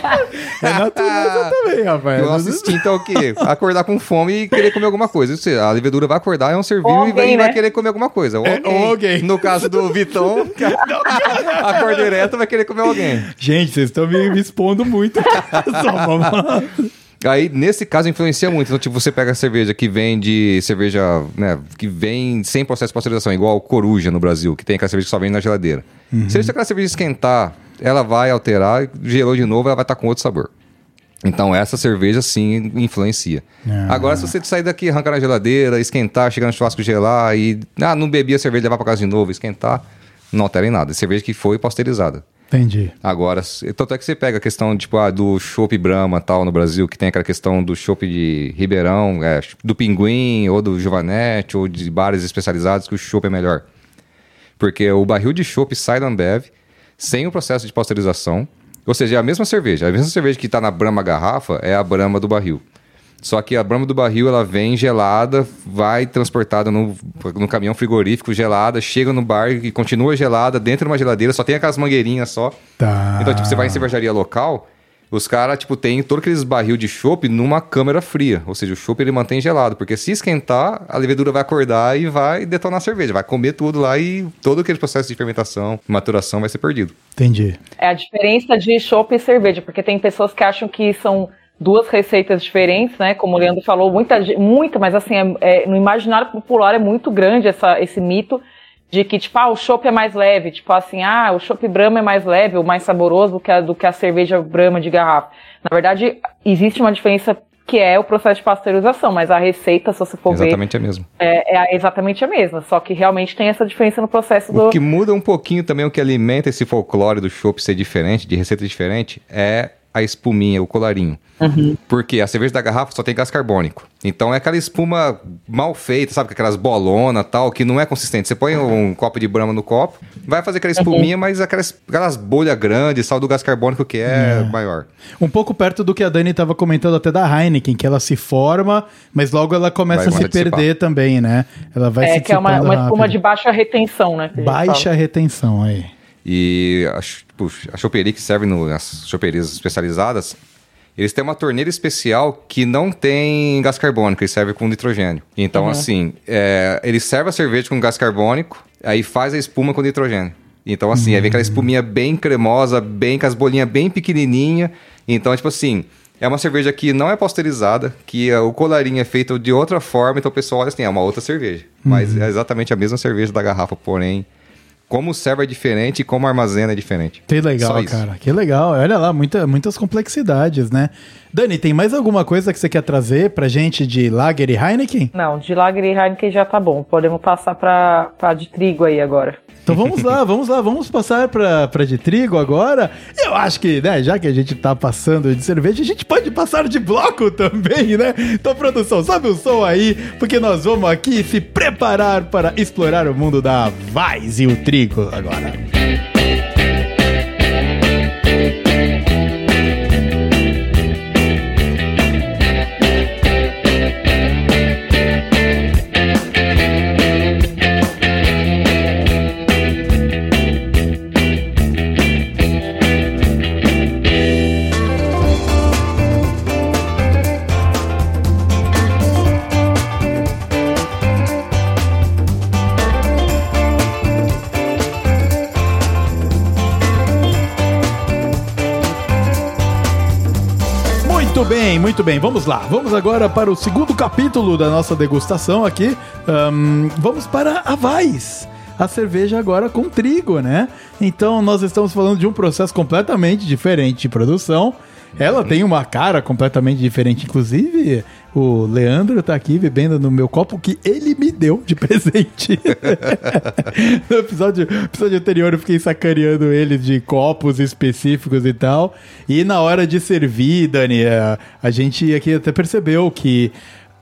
É natureza também, rapaz. O nosso instinto é o quê? Acordar com fome e querer comer alguma coisa. Seja, a levedura vai acordar, é um ser vivo e vai, e vai né? querer comer alguma coisa. Ou É, alguém. ou alguém. No caso do Vitão, acorda direto vai querer comer alguém. Gente, vocês estão me, me expondo muito. Só vamos. Aí, nesse caso, influencia muito. Então, tipo, você pega a cerveja que vem de cerveja, né, que vem sem processo de pasteurização, igual Coruja no Brasil, que tem aquela cerveja que só vem na geladeira. Se você aquela cerveja esquentar, ela vai alterar, gelou de novo, ela vai estar com outro sabor. Então, essa cerveja sim influencia. Ah. Agora, se você sair daqui, arrancar na geladeira, esquentar, chegar no churrasco gelar e. Ah, não bebi a cerveja, levar pra casa de novo, esquentar, não altera em nada. É cerveja que foi pasteurizada. Entendi. Agora, tanto é que você pega a questão tipo, ah, do chopp Brahma tal no Brasil, que tem aquela questão do chopp de Ribeirão, é, do Pinguim, ou do Giovanetti, ou de bares especializados, que o chopp é melhor. Porque o barril de chopp sai da Ambev sem o processo de pasteurização. Ou seja, é a mesma cerveja. A mesma cerveja que está na Brahma garrafa é a Brahma do barril. Só que a Brahma do barril, ela vem gelada, vai transportada no, no caminhão frigorífico gelada, chega no bar e continua gelada dentro de uma geladeira, só tem aquelas mangueirinhas só. Tá. Então, tipo, você vai em cervejaria local, os caras, tipo, tem todos aqueles barril de chopp numa câmara fria. Ou seja, o chopp ele mantém gelado, porque se esquentar, a levedura vai acordar e vai detonar a cerveja. Vai comer tudo lá e todo aquele processo de fermentação, maturação vai ser perdido. Entendi. É a diferença de chopp e cerveja, porque tem pessoas que acham que são duas receitas diferentes, né? Como o Leandro falou, muita, muita mas assim, é- é- no imaginário popular é muito grande essa, esse mito de que, tipo, ah, o chopp é mais leve, tipo assim, ah, o chopp Brahma é mais leve ou mais saboroso do que a, do que a cerveja Brahma de garrafa. Na verdade, existe uma diferença que é o processo de pasteurização, mas a receita, se você for ver, Exatamente a mesma. é, é exatamente a mesma, só que realmente tem essa diferença no processo do... O que muda um pouquinho também, o que alimenta esse folclore do chopp ser diferente, de receita diferente, é a espuminha, o colarinho. Uhum. Porque a cerveja da garrafa só tem gás carbônico. Então é aquela espuma mal feita, sabe? Aquelas bolona tal, que não é consistente. Você põe um copo de brama no copo, vai fazer aquela espuminha, mas aquelas, aquelas bolhas grandes, sal do gás carbônico que é, maior. Um pouco perto do que a Dani estava comentando até da Heineken, que ela se forma, mas logo ela começa Vai a se dissipar. perder também, né? Ela vai É, se que é uma, uma espuma rápido. de baixa retenção, né? Baixa fala. retenção aí. E a, puxa, a choperia que serve no- nas choperias especializadas, eles têm uma torneira especial que não tem gás carbônico, ele serve com nitrogênio. Então, assim, é, ele serve a cerveja com gás carbônico, aí faz a espuma com nitrogênio. Então, assim, aí vem aquela espuminha bem cremosa, bem com as bolinhas bem pequenininha. Então, tipo assim, é uma cerveja que não é pasteurizada, que é, o colarinho é feito de outra forma, então o pessoal olha assim, é uma outra cerveja. Mas é exatamente a mesma cerveja da garrafa, porém, como serve é diferente e como armazena é diferente. Que legal, cara. Que legal. Olha lá, muita, muitas complexidades, né? Dani, tem mais alguma coisa que você quer trazer pra gente de Lager e Heineken? Não, de Lager e Heineken já tá bom. Podemos passar pra, pra de trigo aí agora. Então vamos lá, vamos lá, vamos passar pra, pra de trigo agora. Eu acho que, né, já que a gente tá passando de cerveja, a gente pode passar de bloco também, né? Então, produção, sobe o som aí, porque nós vamos aqui se preparar para explorar o mundo da Vaz e o trigo agora. Muito bem, muito bem. Vamos lá. Vamos agora para o segundo capítulo da nossa degustação aqui. Ahn, vamos para a Vais. A cerveja agora com trigo, né? Então nós estamos falando de um processo completamente diferente de produção. Ela tem uma cara completamente diferente. Inclusive, o Leandro tá aqui bebendo no meu copo que ele me deu de presente. no episódio, episódio anterior eu fiquei sacaneando ele de copos específicos e tal. E na hora de servir, Dani, a, a gente aqui até percebeu que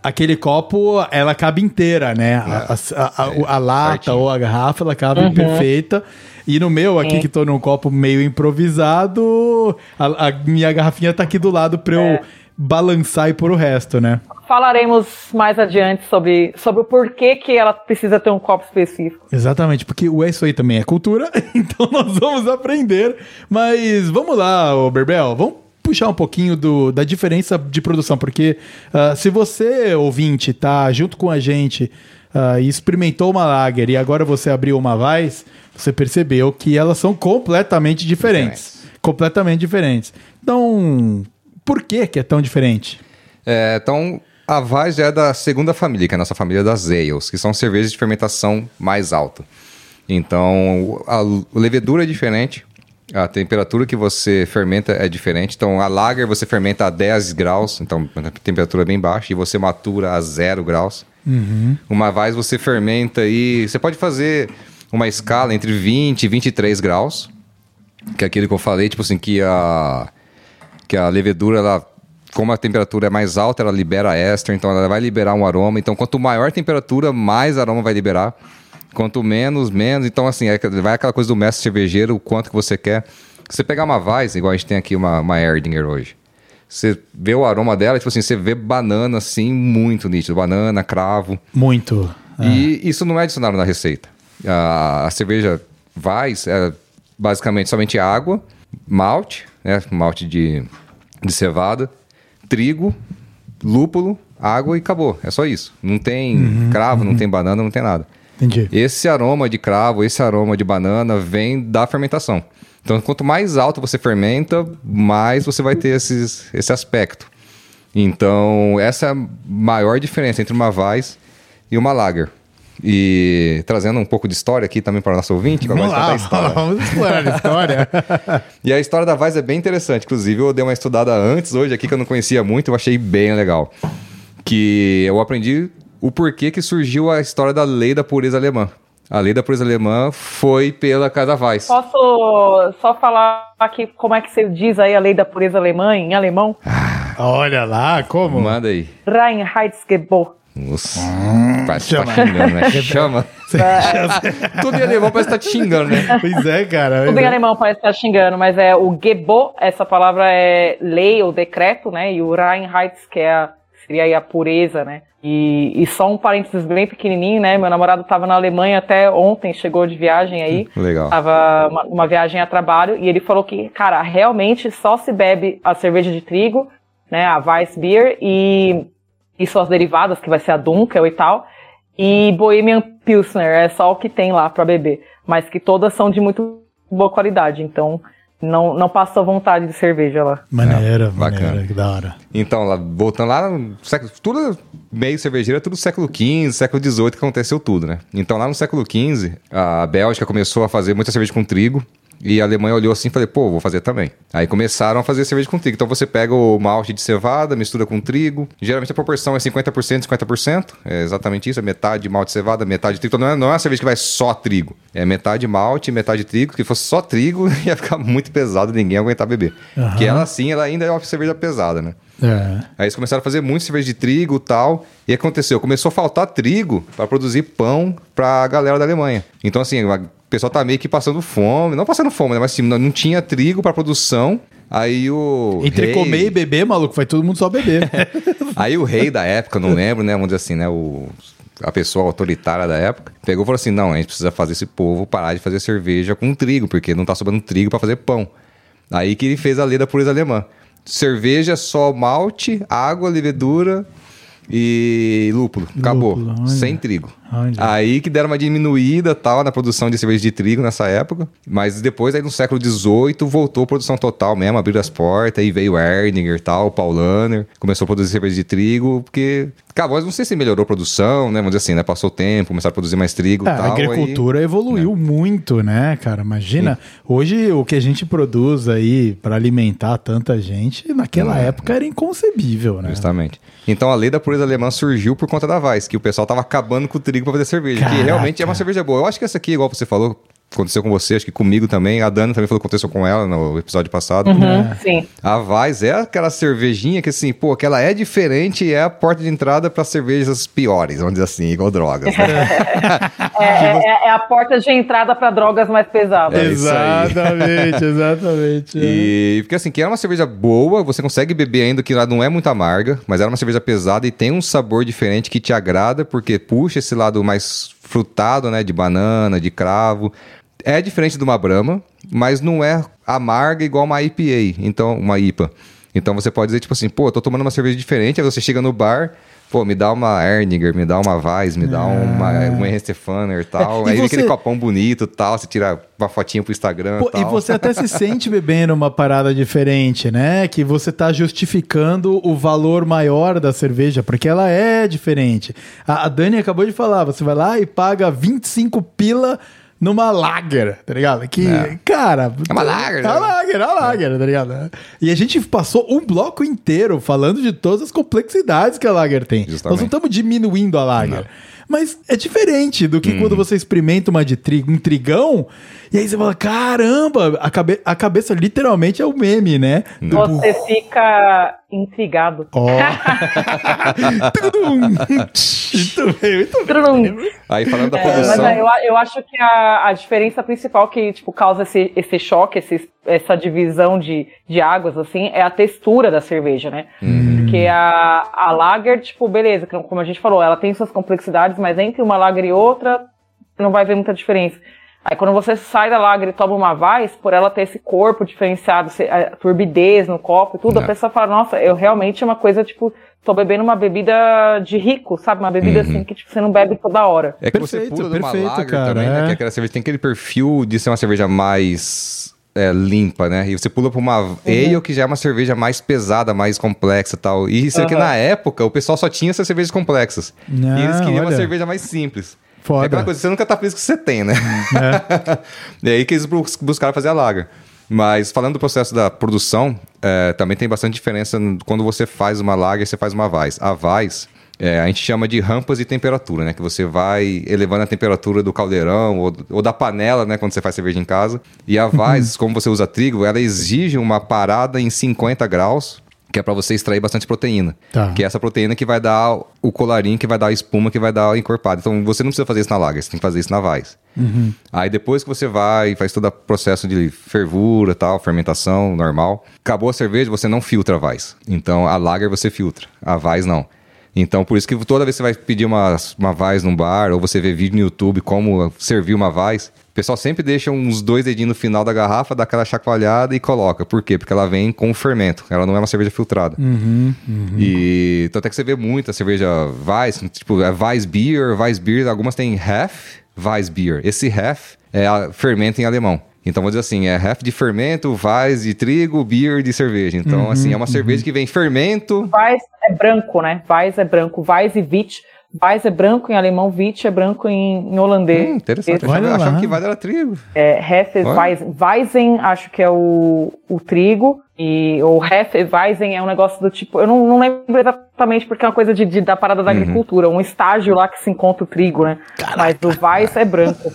aquele copo, ela cabe inteira, né? A, a- a- o- a lata certinho. ou a garrafa, ela cabe perfeita. E no meu aqui, que tô num copo meio improvisado, a, a minha garrafinha tá aqui do lado pra eu balançar e pôr o resto, né? Falaremos mais adiante sobre, sobre o porquê que ela precisa ter um copo específico. Exatamente, porque o é isso aí também é cultura, então nós vamos aprender. Mas vamos lá, ô Berbel, vamos puxar um pouquinho do, da diferença de produção, porque ah, se você, ouvinte, tá junto com a gente ah, e experimentou uma Lager e agora você abriu uma Weiss, você percebeu que elas são completamente diferentes. Completamente diferentes. Então, por que que é tão diferente? É, então, a Vaz é da segunda família, que é a nossa família das ales, que são cervejas de fermentação mais alta. Então, a levedura é diferente, a temperatura que você fermenta é diferente. Então, a lager você fermenta a 10 graus, então a temperatura é bem baixa, e você matura a 0 graus. Uma Vaz você fermenta e você pode fazer uma escala entre 20 e 23 graus, que é aquilo que eu falei, tipo assim, que a que a levedura, ela, como a temperatura é mais alta, ela libera éster, então ela vai liberar um aroma. Então, quanto maior a temperatura, mais aroma vai liberar. Quanto menos, menos. Então, assim, é, vai aquela coisa do mestre cervejeiro, o quanto que você quer. Se você pegar uma Weiss, igual a gente tem aqui uma, uma Erdinger hoje, você vê o aroma dela, tipo assim, você vê banana, assim, muito nítido. Banana, cravo. Muito. E isso não é adicionado na receita. A, a cerveja Weiss é basicamente somente água, malte, né, malte de, de cevada, trigo, lúpulo, água e acabou. É só isso. Não tem cravo, não tem banana, não tem nada. Entendi. Esse aroma de cravo, esse aroma de banana vem da fermentação. Então, quanto mais alto você fermenta, mais você vai ter esses, esse aspecto. Então, essa é a maior diferença entre uma Weiss e uma Lager. E trazendo um pouco de história aqui também para o nosso ouvinte, que lá, contar a história. vamos explorar a história. E a história da Weiss é bem interessante. Inclusive, eu dei uma estudada antes, hoje aqui, que eu não conhecia muito, eu achei bem legal. Que eu aprendi o porquê que surgiu a história da lei da pureza alemã. A lei da pureza alemã foi pela Casa Weiss. Posso só falar aqui como é que você diz aí a lei da pureza alemã em alemão? Olha lá, como? Manda aí. Reinheitsgebot. Nossa, parece que tá xingando, né? Chama. Tudo em alemão parece que tá te xingando, né? Pois é, cara. Tudo em alemão parece que tá xingando, mas é o Gebot, essa palavra é lei ou decreto, né? E o Reinheits, que é a, seria aí a pureza, né? E, e só um parênteses bem pequenininho, né? Meu namorado tava na Alemanha até ontem, chegou de viagem aí. Legal. Tava uma, uma viagem a trabalho e ele falou que, cara, realmente só se bebe a cerveja de trigo, né? A Weissbier e e suas derivadas, que vai ser a Dunkel e tal. E Bohemian Pilsner, é só o que tem lá para beber. Mas que todas são de muito boa qualidade, então não, não passou vontade de cerveja lá. Maneira, É, maneira, bacana. que da hora. Então, lá, voltando lá século. Tudo meio cervejeiro, é tudo século XV, século XVIII que aconteceu tudo, né? Então, lá no século XV, a Bélgica começou a fazer muita cerveja com trigo. E a Alemanha olhou assim e falou, pô, vou fazer também. Aí começaram a fazer cerveja com trigo. Então você pega o malte de cevada, mistura com trigo. Geralmente a proporção é 50%, 50%. É exatamente isso, é metade malte de cevada, metade trigo. Então não é, não é uma cerveja que vai só trigo. É metade malte, metade trigo. Se fosse só trigo, ia ficar muito pesado, ninguém ia aguentar beber. Aham. Porque ela sim, ela ainda é uma cerveja pesada, né? É. Aí eles começaram a fazer muito cerveja de trigo e tal. E aconteceu, começou a faltar trigo para produzir pão pra galera da Alemanha. Então, assim, o pessoal tá meio que passando fome. Não passando fome, né? Mas assim, não, não tinha trigo para produção. Aí o. Entre rei- comer e beber, maluco, vai todo mundo só beber. Aí o rei da época, não lembro, né? Vamos dizer assim, né? O, a pessoa autoritária da época pegou e falou assim: não, a gente precisa fazer esse povo parar de fazer cerveja com trigo, porque não tá sobrando trigo para fazer pão. Aí que ele fez a lei da pureza alemã. Cerveja só malte, água, levedura e lúpulo. Acabou. Lúpulo. Sem trigo. Olha. Aí que deram uma diminuída tal na produção de cerveja de trigo nessa época. Mas depois, aí no século XVIII, voltou a produção total mesmo, abriu as portas, aí veio Erdinger tal, Paulaner, começou a produzir cerveja de trigo, porque. Acabou, não sei se melhorou a produção, né? Vamos dizer assim, né? Passou o tempo, começaram a produzir mais trigo e É, a tal. aí- agricultura evoluiu muito, né, cara? Imagina, hoje o que a gente produz aí pra alimentar tanta gente, naquela época era inconcebível, né? Justamente. Então a lei da pureza alemã surgiu por conta da Weiss, que o pessoal tava acabando com o trigo pra fazer cerveja. Caraca. Que realmente é uma cerveja boa. Eu acho que essa aqui, igual você falou, aconteceu com você, acho que comigo também. A Dani também falou que aconteceu com ela no episódio passado. Uhum, Sim. A Weiss é aquela cervejinha que, assim, pô, que ela é diferente e é a porta de entrada para cervejas piores, vamos dizer assim, igual drogas. né? É, é- é a porta de entrada para drogas mais pesadas. É exatamente, exatamente. E porque assim, que era uma cerveja boa, você consegue beber ainda que ela não é muito amarga, mas era uma cerveja pesada e tem um sabor diferente que te agrada, porque puxa esse lado mais frutado, né, de banana, de cravo. É diferente de uma Brahma, mas não é amarga igual uma IPA, então uma IPA. Então você pode dizer tipo assim, pô, eu tô tomando uma cerveja diferente, aí você chega no bar, pô, me dá uma Erdinger, me dá uma Weiss, me dá uma, um Henry Stefaner e tal. É, e aí você- aquele copão bonito e tal, você tira uma fotinha pro Instagram Pô, e tal. e você até se sente bebendo uma parada diferente, né? Que você tá justificando o valor maior da cerveja, porque ela é diferente. A, a Dani acabou de falar, você vai lá e paga 25 pila numa lager, tá ligado? Que, É. cara... É uma lager, É uma né? lager, é uma lager, tá ligado? E a gente passou um bloco inteiro falando de todas as complexidades que a lager tem. Justamente. Nós não estamos diminuindo a lager. Mas é diferente do que Uhum. quando você experimenta uma de trigo, um trigão, e aí você fala, caramba, a, cabe a cabeça literalmente é o meme, né? Do- Você fica intrigado. Ó. Tudum. muito bem, muito bem. Aí falando da É, mas produção. é, eu, eu acho que a, a diferença principal que tipo, causa esse, esse choque, esse- essa divisão de, de águas, assim, é a textura da cerveja, né? Porque a, a lager, tipo, beleza, que como a gente falou, ela tem suas complexidades, mas entre uma lager e outra, não vai ver muita diferença. Aí quando você sai da lager e toma uma Weiss, por ela ter esse corpo diferenciado, a turbidez no copo e tudo, É. a pessoa fala, nossa, eu realmente é uma coisa, tipo, tô bebendo uma bebida de rico, sabe? Uma bebida assim que tipo, você não bebe toda hora. É que você Perfeito, pula de uma perfeito, lager cara, também, né? é. Que aquela cerveja tem aquele perfil de ser uma cerveja mais é, limpa, né? E você pula pra uma Uhum. ale que já é uma cerveja mais pesada, mais complexa tal. E isso aqui Aham. na época, o pessoal só tinha essas cervejas complexas. Não, e eles queriam uma olha. cerveja mais simples. Foda. É aquela coisa, você nunca tá feliz que você tem, né? É. e aí que eles bus- buscaram fazer a lager. Mas falando do processo da produção, é, também tem bastante diferença quando você faz uma lager e você faz uma Weiss. A Weiss, é, a gente chama de rampas de temperatura, né? Que você vai elevando a temperatura do caldeirão ou, ou da panela, né? Quando você faz cerveja em casa. E a Vaz, como você usa trigo, ela exige uma parada em 50 graus que é para você extrair bastante proteína. Tá. Que é essa proteína que vai dar o colarinho, que vai dar a espuma, que vai dar a encorpada. Então você não precisa fazer isso na lager, você tem que fazer isso na Vaz. Aí depois que você vai, faz todo o processo de fervura, tal, fermentação normal, acabou a cerveja, você não filtra a Vaz. Então a lager você filtra, a Vaz não. Então, por isso que toda vez que você vai pedir uma, uma Vaz num bar, ou você vê vídeo no YouTube como servir uma Vaz, o pessoal sempre deixa uns dois dedinhos no final da garrafa, dá aquela chacoalhada e coloca. Por quê? Porque ela vem com fermento. Ela não é uma cerveja filtrada. E tanto é que você vê muita cerveja Weiss, tipo, é Weiss Beer, Weiss Beer, algumas tem Hef, Weiss Beer. Esse Hef é a fermento em alemão. Então, vou dizer assim, é Hef de fermento, Weiss de trigo, Beer de cerveja. Então, assim, é uma cerveja que vem fermento, Weiss é branco, né? Weiss é branco. Weiss e Witch. Weiss é branco em alemão, Witch é branco em, em holandês. Hum, interessante. Eu Olha achava, achava que Weiss era trigo. É, Hef é. Weizen. Weizen, acho que é o, o trigo. E o Hef e Weizen é um negócio do tipo. Eu não, não lembro exatamente porque é uma coisa de, de- da parada da Uhum. agricultura. Um estágio lá que se encontra o trigo, né? Mas o Weiss é branco.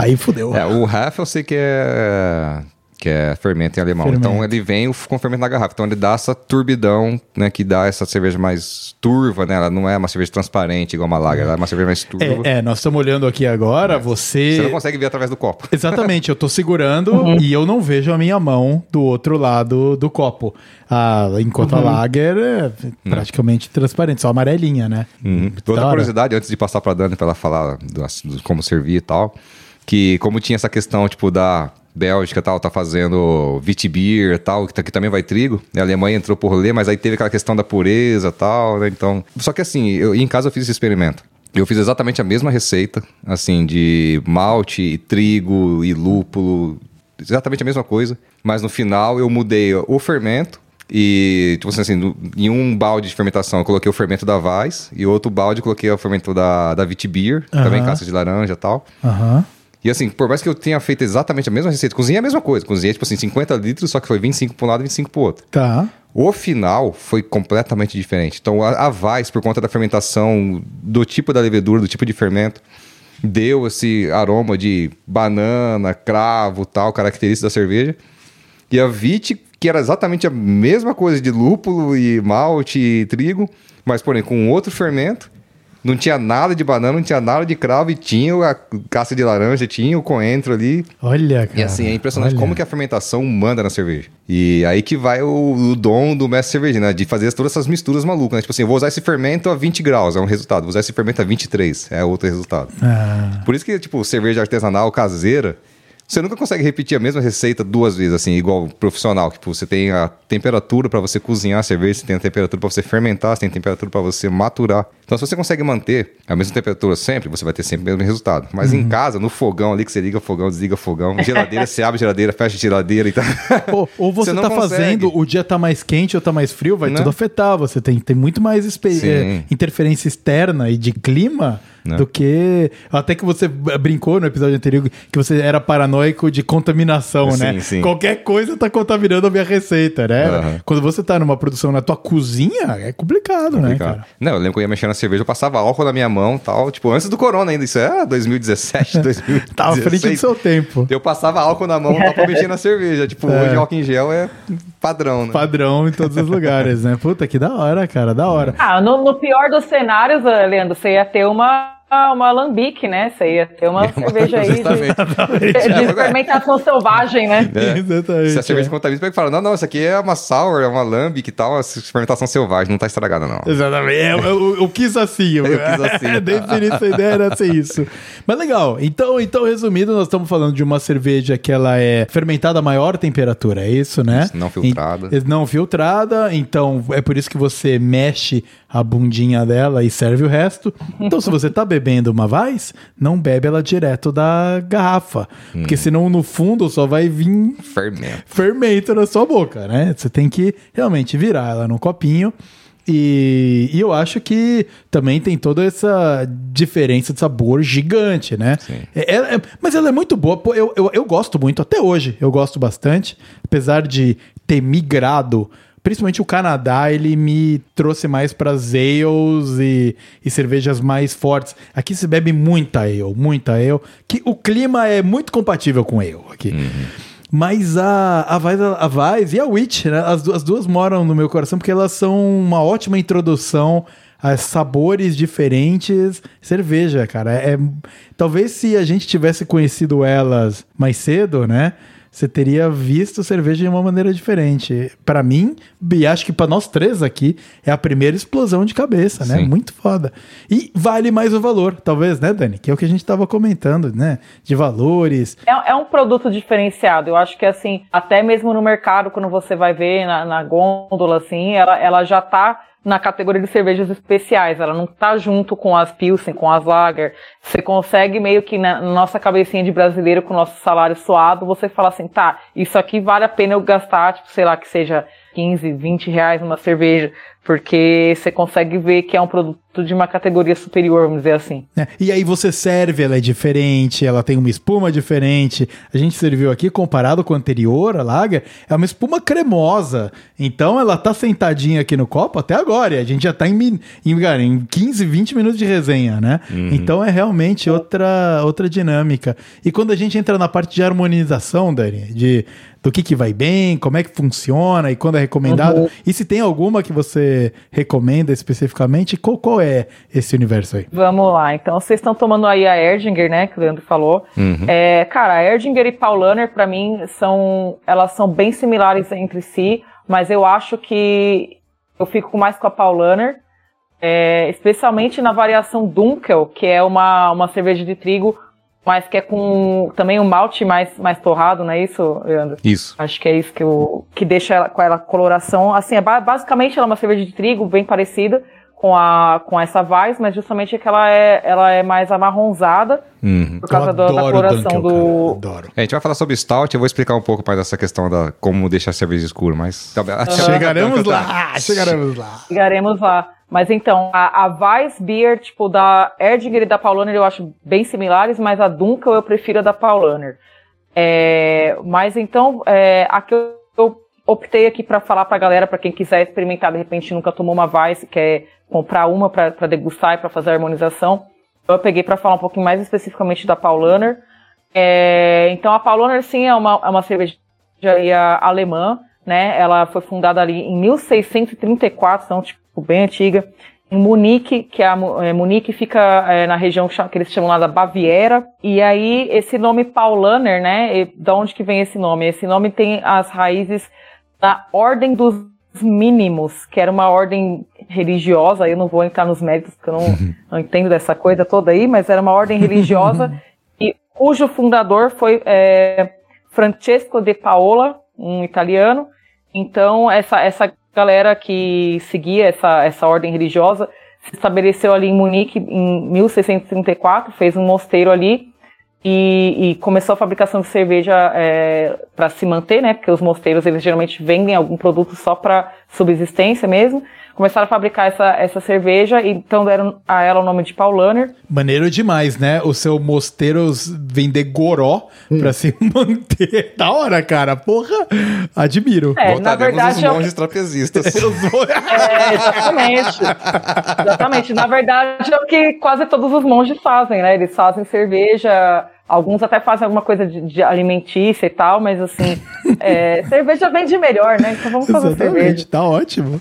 Aí fudeu. É, o Hef eu sei que é que é fermento em alemão. Fermento. Então ele vem com fermento na garrafa. Então ele dá essa turbidão, né, que dá essa cerveja mais turva, né? Ela não é uma cerveja transparente igual uma lager, ela é uma cerveja mais turva. É, é, nós estamos olhando aqui agora, você... Você não consegue ver através do copo. Exatamente, eu tô segurando e eu não vejo a minha mão do outro lado do copo. Ah, enquanto a lager é praticamente transparente, só amarelinha, né? Uhum. Outra curiosidade, antes de passar pra Dani pra ela falar do, do como servir e tal, que como tinha essa questão, tipo, da Bélgica tal, tá fazendo Vitibir e tal, que, tá- que também vai trigo, né? a Alemanha entrou por rolê, mas aí teve aquela questão da pureza e tal, né? Então, só que assim, eu, em casa eu fiz esse experimento. Eu fiz exatamente a mesma receita, assim, de malte, e trigo e lúpulo, exatamente a mesma coisa, mas no final eu mudei o fermento e, tipo assim, no- em um balde de fermentação eu coloquei o fermento da Vaz e outro balde eu coloquei o fermento da, da Vitibir, também casca de laranja e tal. Aham. E assim, por mais que eu tenha feito exatamente a mesma receita, cozinhei a mesma coisa. Cozinhei, tipo assim, 50 litros, só que foi 25 para um lado e 25 para o outro. Tá. O final foi completamente diferente. Então, a, a Vaz, por conta da fermentação, do tipo da levedura, do tipo de fermento, deu esse aroma de banana, cravo, tal, característica da cerveja. E a Vit, que era exatamente a mesma coisa de lúpulo e malte e trigo, mas, porém, com outro fermento. Não tinha nada de banana, não tinha nada de cravo e tinha a casca de laranja, tinha o coentro ali. Olha, cara. E assim, é impressionante olha. como que a fermentação manda na cerveja. E aí que vai o, o dom do mestre cervejeiro, né? De fazer todas essas misturas malucas, né? Tipo assim, eu vou usar esse fermento a 20 graus, é um resultado. Vou usar esse fermento a 23, é outro resultado. Ah, Por isso que, tipo, cerveja artesanal, caseira, você nunca consegue repetir a mesma receita duas vezes, assim, igual profissional. Tipo, você tem a temperatura para você cozinhar a cerveja, você tem a temperatura para você fermentar, você tem a temperatura para você maturar. Então, se você consegue manter a mesma temperatura sempre, você vai ter sempre o mesmo resultado. Mas Uhum. em casa, no fogão ali, que você liga o fogão, desliga o fogão, geladeira, você abre geladeira, fecha a geladeira e tal. Ou, ou você, não tá consegue. fazendo, o dia tá mais quente ou tá mais frio, vai Né? tudo afetar. Você tem, tem muito mais é, interferência externa e de clima Né? do que. Até que você brincou no episódio anterior que você era paranoico de contaminação, Sim, né? sim. Qualquer coisa tá contaminando a minha receita, né? Aham. Quando você tá numa produção na tua cozinha, é complicado, né, Complicado. cara? Não, eu lembro que eu ia mexer na cerveja, eu passava álcool na minha mão tal, tipo, antes do corona ainda, isso é 2017, 2016. Tá à frente do seu tempo. Eu passava álcool na mão pra mexer na cerveja. Tipo, É. hoje álcool em gel é padrão, né? Padrão em todos os lugares, né? Puta, que da hora, cara, da hora. Ah, no, no pior dos cenários, eh, Leandro, você ia ter uma, uma lambique, né? Você ia ter uma cerveja aí de, de fermentação selvagem, né? É. Exatamente. Se a cerveja é. contamina, você pega e fala, não, não, isso aqui é uma sour, é uma lambic e tal, essa fermentação selvagem, não tá estragada não. Exatamente. É, eu, eu- eu quis assim. Eu, Eu quis assim. Definir essa ideia era ser isso. Mas legal. Então, então, resumindo, nós estamos falando de uma cerveja que ela é fermentada a maior temperatura, é isso, né? Isso, não filtrada. E- não filtrada. Então, é por isso que você mexe a bundinha dela e serve o resto. Então, se você tá bebendo uma Weiss, não bebe ela direto da garrafa. Hum. Porque senão, no fundo, só vai vir Fermento. fermento na sua boca, né? Você tem que realmente virar ela num copinho. E, e eu acho que também tem toda essa diferença de sabor gigante, né? Sim. É- é- é- mas ela é muito boa. Pô, eu, eu, eu gosto muito, até hoje eu gosto bastante. Apesar de ter migrado principalmente o Canadá, ele me trouxe mais para ales e, e, cervejas mais fortes. Aqui se bebe muita ale, muita ale, que o clima é muito compatível com ale aqui. Uhum. Mas a, a, Vice, a Vice e a Witch, né? as, as duas moram no meu coração porque elas são uma ótima introdução a sabores diferentes. Cerveja, cara. É, é, talvez se a gente tivesse conhecido elas mais cedo, né? Você teria visto cerveja de uma maneira diferente. Para mim, e acho que para nós três aqui, é a primeira explosão de cabeça, né? Sim. Muito foda. E vale mais o valor, talvez, né, Dani? Que é o que a gente estava comentando, né? De valores. É, é, um produto diferenciado. Eu acho que, assim, até mesmo no mercado, quando você vai ver na, na gôndola, assim, ela, ela já tá na categoria de cervejas especiais. Ela não está junto com as Pilsen, com as Lager. Você consegue meio que na nossa cabecinha de brasileiro, com o nosso salário suado, você fala assim, tá, isso aqui vale a pena eu gastar, tipo, sei lá, que seja 15, 20 reais numa cerveja, porque você consegue ver que é um produto de uma categoria superior, vamos dizer assim. É, e aí você serve, ela é diferente, ela tem uma espuma diferente. A gente serviu aqui, comparado com a anterior, a Lager, é uma espuma cremosa. Então ela tá sentadinha aqui no copo até agora. a gente já tá em, em, em 15, 20 minutos de resenha, né? Uhum. Então é realmente outra, outra dinâmica. E quando a gente entra na parte de harmonização, Dani, de do que, que vai bem, como é que funciona e quando é recomendado. Uhum. E se tem alguma que você recomenda especificamente, qual, qual é esse universo aí? Vamos lá, então vocês estão tomando aí a Erdinger, né, que o Leandro falou. Uhum. É, cara, a Erdinger e Paulaner, para mim, são, elas são bem similares entre si, mas eu acho que eu fico mais com a Paulaner, é, especialmente na variação Dunkel, que é uma, uma cerveja de trigo mas que é com também um malte mais, mais torrado, não é isso, Leandro? Isso. Acho que é isso que, eu, que deixa ela, com ela coloração. Assim, é, basicamente ela é uma cerveja de trigo bem parecida com, a, com essa Weiss, mas justamente é que ela é, ela é mais amarronzada uhum. por causa do, da coloração do. Adoro. É, a gente vai falar sobre Stout, eu vou explicar um pouco mais dessa questão da como deixar a cerveja escura, mas. Uhum. Chegaremos lá! Chegaremos lá! Chegaremos lá. Mas então, a, a Weiss Beer, tipo, da Erdinger e da Paulaner eu acho bem similares, mas a Dunkel eu prefiro a da Paulaner. É, mas então, é, aqui eu, eu optei aqui para falar pra galera, para quem quiser experimentar, de repente nunca tomou uma Weiss, quer comprar uma para degustar e para fazer a harmonização. Eu peguei para falar um pouquinho mais especificamente da Paulaner. É, então, a Paulaner, sim, é uma, é uma cervejaria alemã, né? Ela foi fundada ali em 1634, então, tipo, bem antiga, em Munique, que é a, é, Munique fica é, na região que eles chamam lá da Baviera. E aí, esse nome Paulaner, né? E, da onde que vem esse nome? Esse nome tem as raízes da Ordem dos Mínimos, que era uma ordem religiosa. Eu não vou entrar nos méritos, porque eu não, não entendo dessa coisa toda aí, mas era uma ordem religiosa e cujo fundador foi é, Francesco de Paola, um italiano. Então, essa, essa galera que seguia essa, essa ordem religiosa se estabeleceu ali em Munique em 1634, fez um mosteiro ali e, e começou a fabricação de cerveja é, para se manter, né? Porque os mosteiros eles geralmente vendem algum produto só para subsistência mesmo começaram a fabricar essa, essa cerveja, e então deram a ela o nome de Paulaner. Maneiro demais, né? O seu mosteiro vender goró hum. pra se manter. Da hora, cara. Porra, admiro. É, na verdade, os monges eu... trapezistas. é, exatamente. exatamente. Na verdade, é o que quase todos os monges fazem, né? Eles fazem cerveja Alguns até fazem alguma coisa de, de alimentícia e tal, mas assim, é, cerveja vende melhor, né? Então vamos fazer Exatamente, cerveja. Tá ótimo.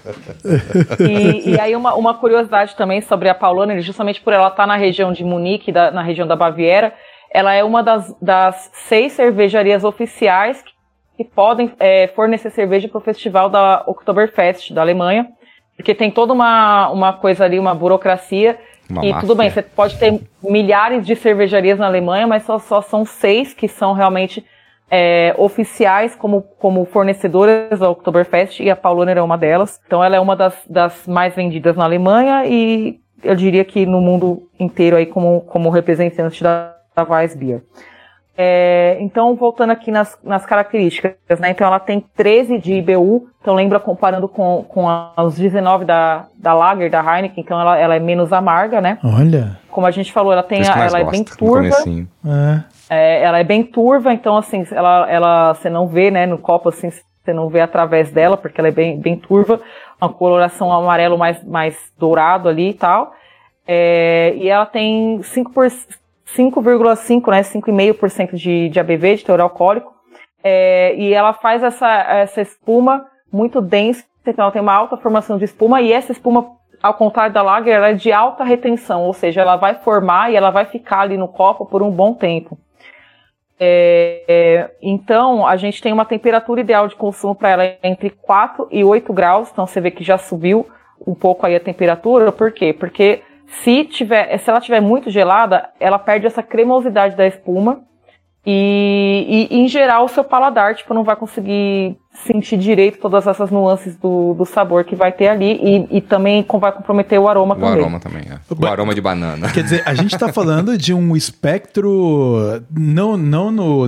E, e aí uma, uma, curiosidade também sobre a Paulana, justamente por ela estar na região de Munique, da, na região da Baviera, ela é uma das, das seis cervejarias oficiais que, que podem é, fornecer cerveja para o festival da Oktoberfest da Alemanha, porque tem toda uma, uma coisa ali, uma burocracia uma e máfia. tudo bem, você pode ter milhares de cervejarias na Alemanha, mas só, só são seis que são realmente é, oficiais como, como fornecedoras da Oktoberfest e a Paulaner é uma delas. Então ela é uma das, das mais vendidas na Alemanha e eu diria que no mundo inteiro aí como, como representante da, da Weissbier. É, então, voltando aqui nas, nas características, né? Então, ela tem 13 de IBU, então lembra comparando com, com os 19 da, da Lager, da Heineken, então ela, ela é menos amarga, né? Olha. Como a gente falou, ela tem a, ela é bem turva. É. É, ela é bem turva, então assim, ela, ela você não vê, né, no copo assim, você não vê através dela, porque ela é bem, bem turva, uma coloração amarelo mais, mais dourado ali e tal. É, e ela tem 5,5%, né, 5,5% de, de ABV, de teor alcoólico. É, e ela faz essa, essa espuma muito densa, então ela tem uma alta formação de espuma, e essa espuma, ao contrário da Lager, ela é de alta retenção, ou seja, ela vai formar e ela vai ficar ali no copo por um bom tempo. É, é, então, a gente tem uma temperatura ideal de consumo para ela entre 4 e 8 graus, então você vê que já subiu um pouco aí a temperatura, por quê? Porque se, tiver, se ela estiver muito gelada, ela perde essa cremosidade da espuma e, e, em geral, o seu paladar, tipo, não vai conseguir sentir direito todas essas nuances do, do sabor que vai ter ali e, e também vai comprometer o aroma o também. O aroma também, é. O aroma de banana. Quer dizer, a gente está falando de um espectro, não, não no,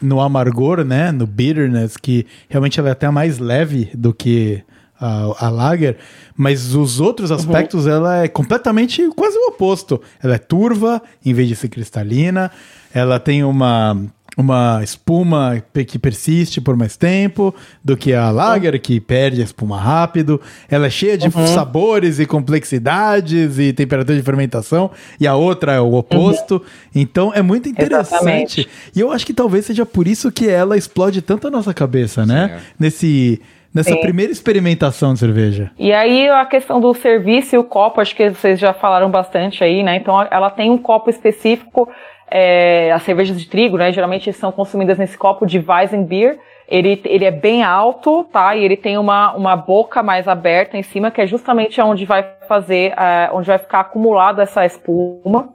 no amargor, né, no bitterness, que realmente ela é até mais leve do que a, a Lager, mas os outros aspectos uhum. ela é completamente quase o oposto. Ela é turva em vez de ser cristalina, ela tem uma uma espuma que persiste por mais tempo do que a Lager, que perde a espuma rápido. Ela é cheia de uhum. sabores e complexidades e temperatura de fermentação, e a outra é o oposto. Uhum. Então é muito interessante. Exatamente. E eu acho que talvez seja por isso que ela explode tanto a nossa cabeça, né? Sim, é. Nesse nessa Sim. primeira experimentação de cerveja. E aí a questão do serviço e o copo, acho que vocês já falaram bastante aí, né? Então ela tem um copo específico, é, as cervejas de trigo, né? Geralmente são consumidas nesse copo de Weizenbier. Ele, ele é bem alto, tá? E ele tem uma, uma boca mais aberta em cima, que é justamente onde vai fazer, é, onde vai ficar acumulada essa espuma.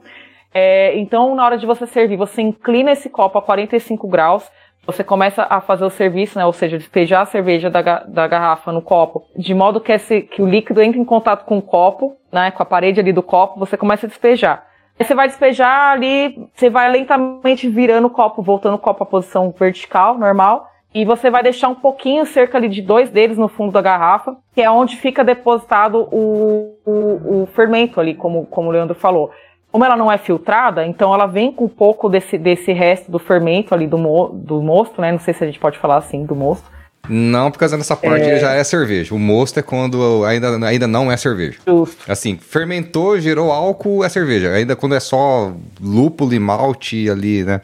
É, então, na hora de você servir, você inclina esse copo a 45 graus, você começa a fazer o serviço, né, ou seja, despejar a cerveja da, da garrafa no copo, de modo que, esse, que o líquido entre em contato com o copo, né, com a parede ali do copo, você começa a despejar. Aí você vai despejar ali, você vai lentamente virando o copo, voltando o copo à posição vertical, normal, e você vai deixar um pouquinho, cerca ali de dois deles no fundo da garrafa, que é onde fica depositado o, o, o fermento ali, como, como o Leandro falou como ela não é filtrada, então ela vem com um pouco desse, desse resto do fermento ali do, mo, do mosto, né? Não sei se a gente pode falar assim, do mosto. Não, porque nessa parte é... já é cerveja. O mosto é quando ainda, ainda não é cerveja. Justo. Assim, fermentou, gerou álcool, é cerveja. Ainda quando é só lúpulo e malte ali, né?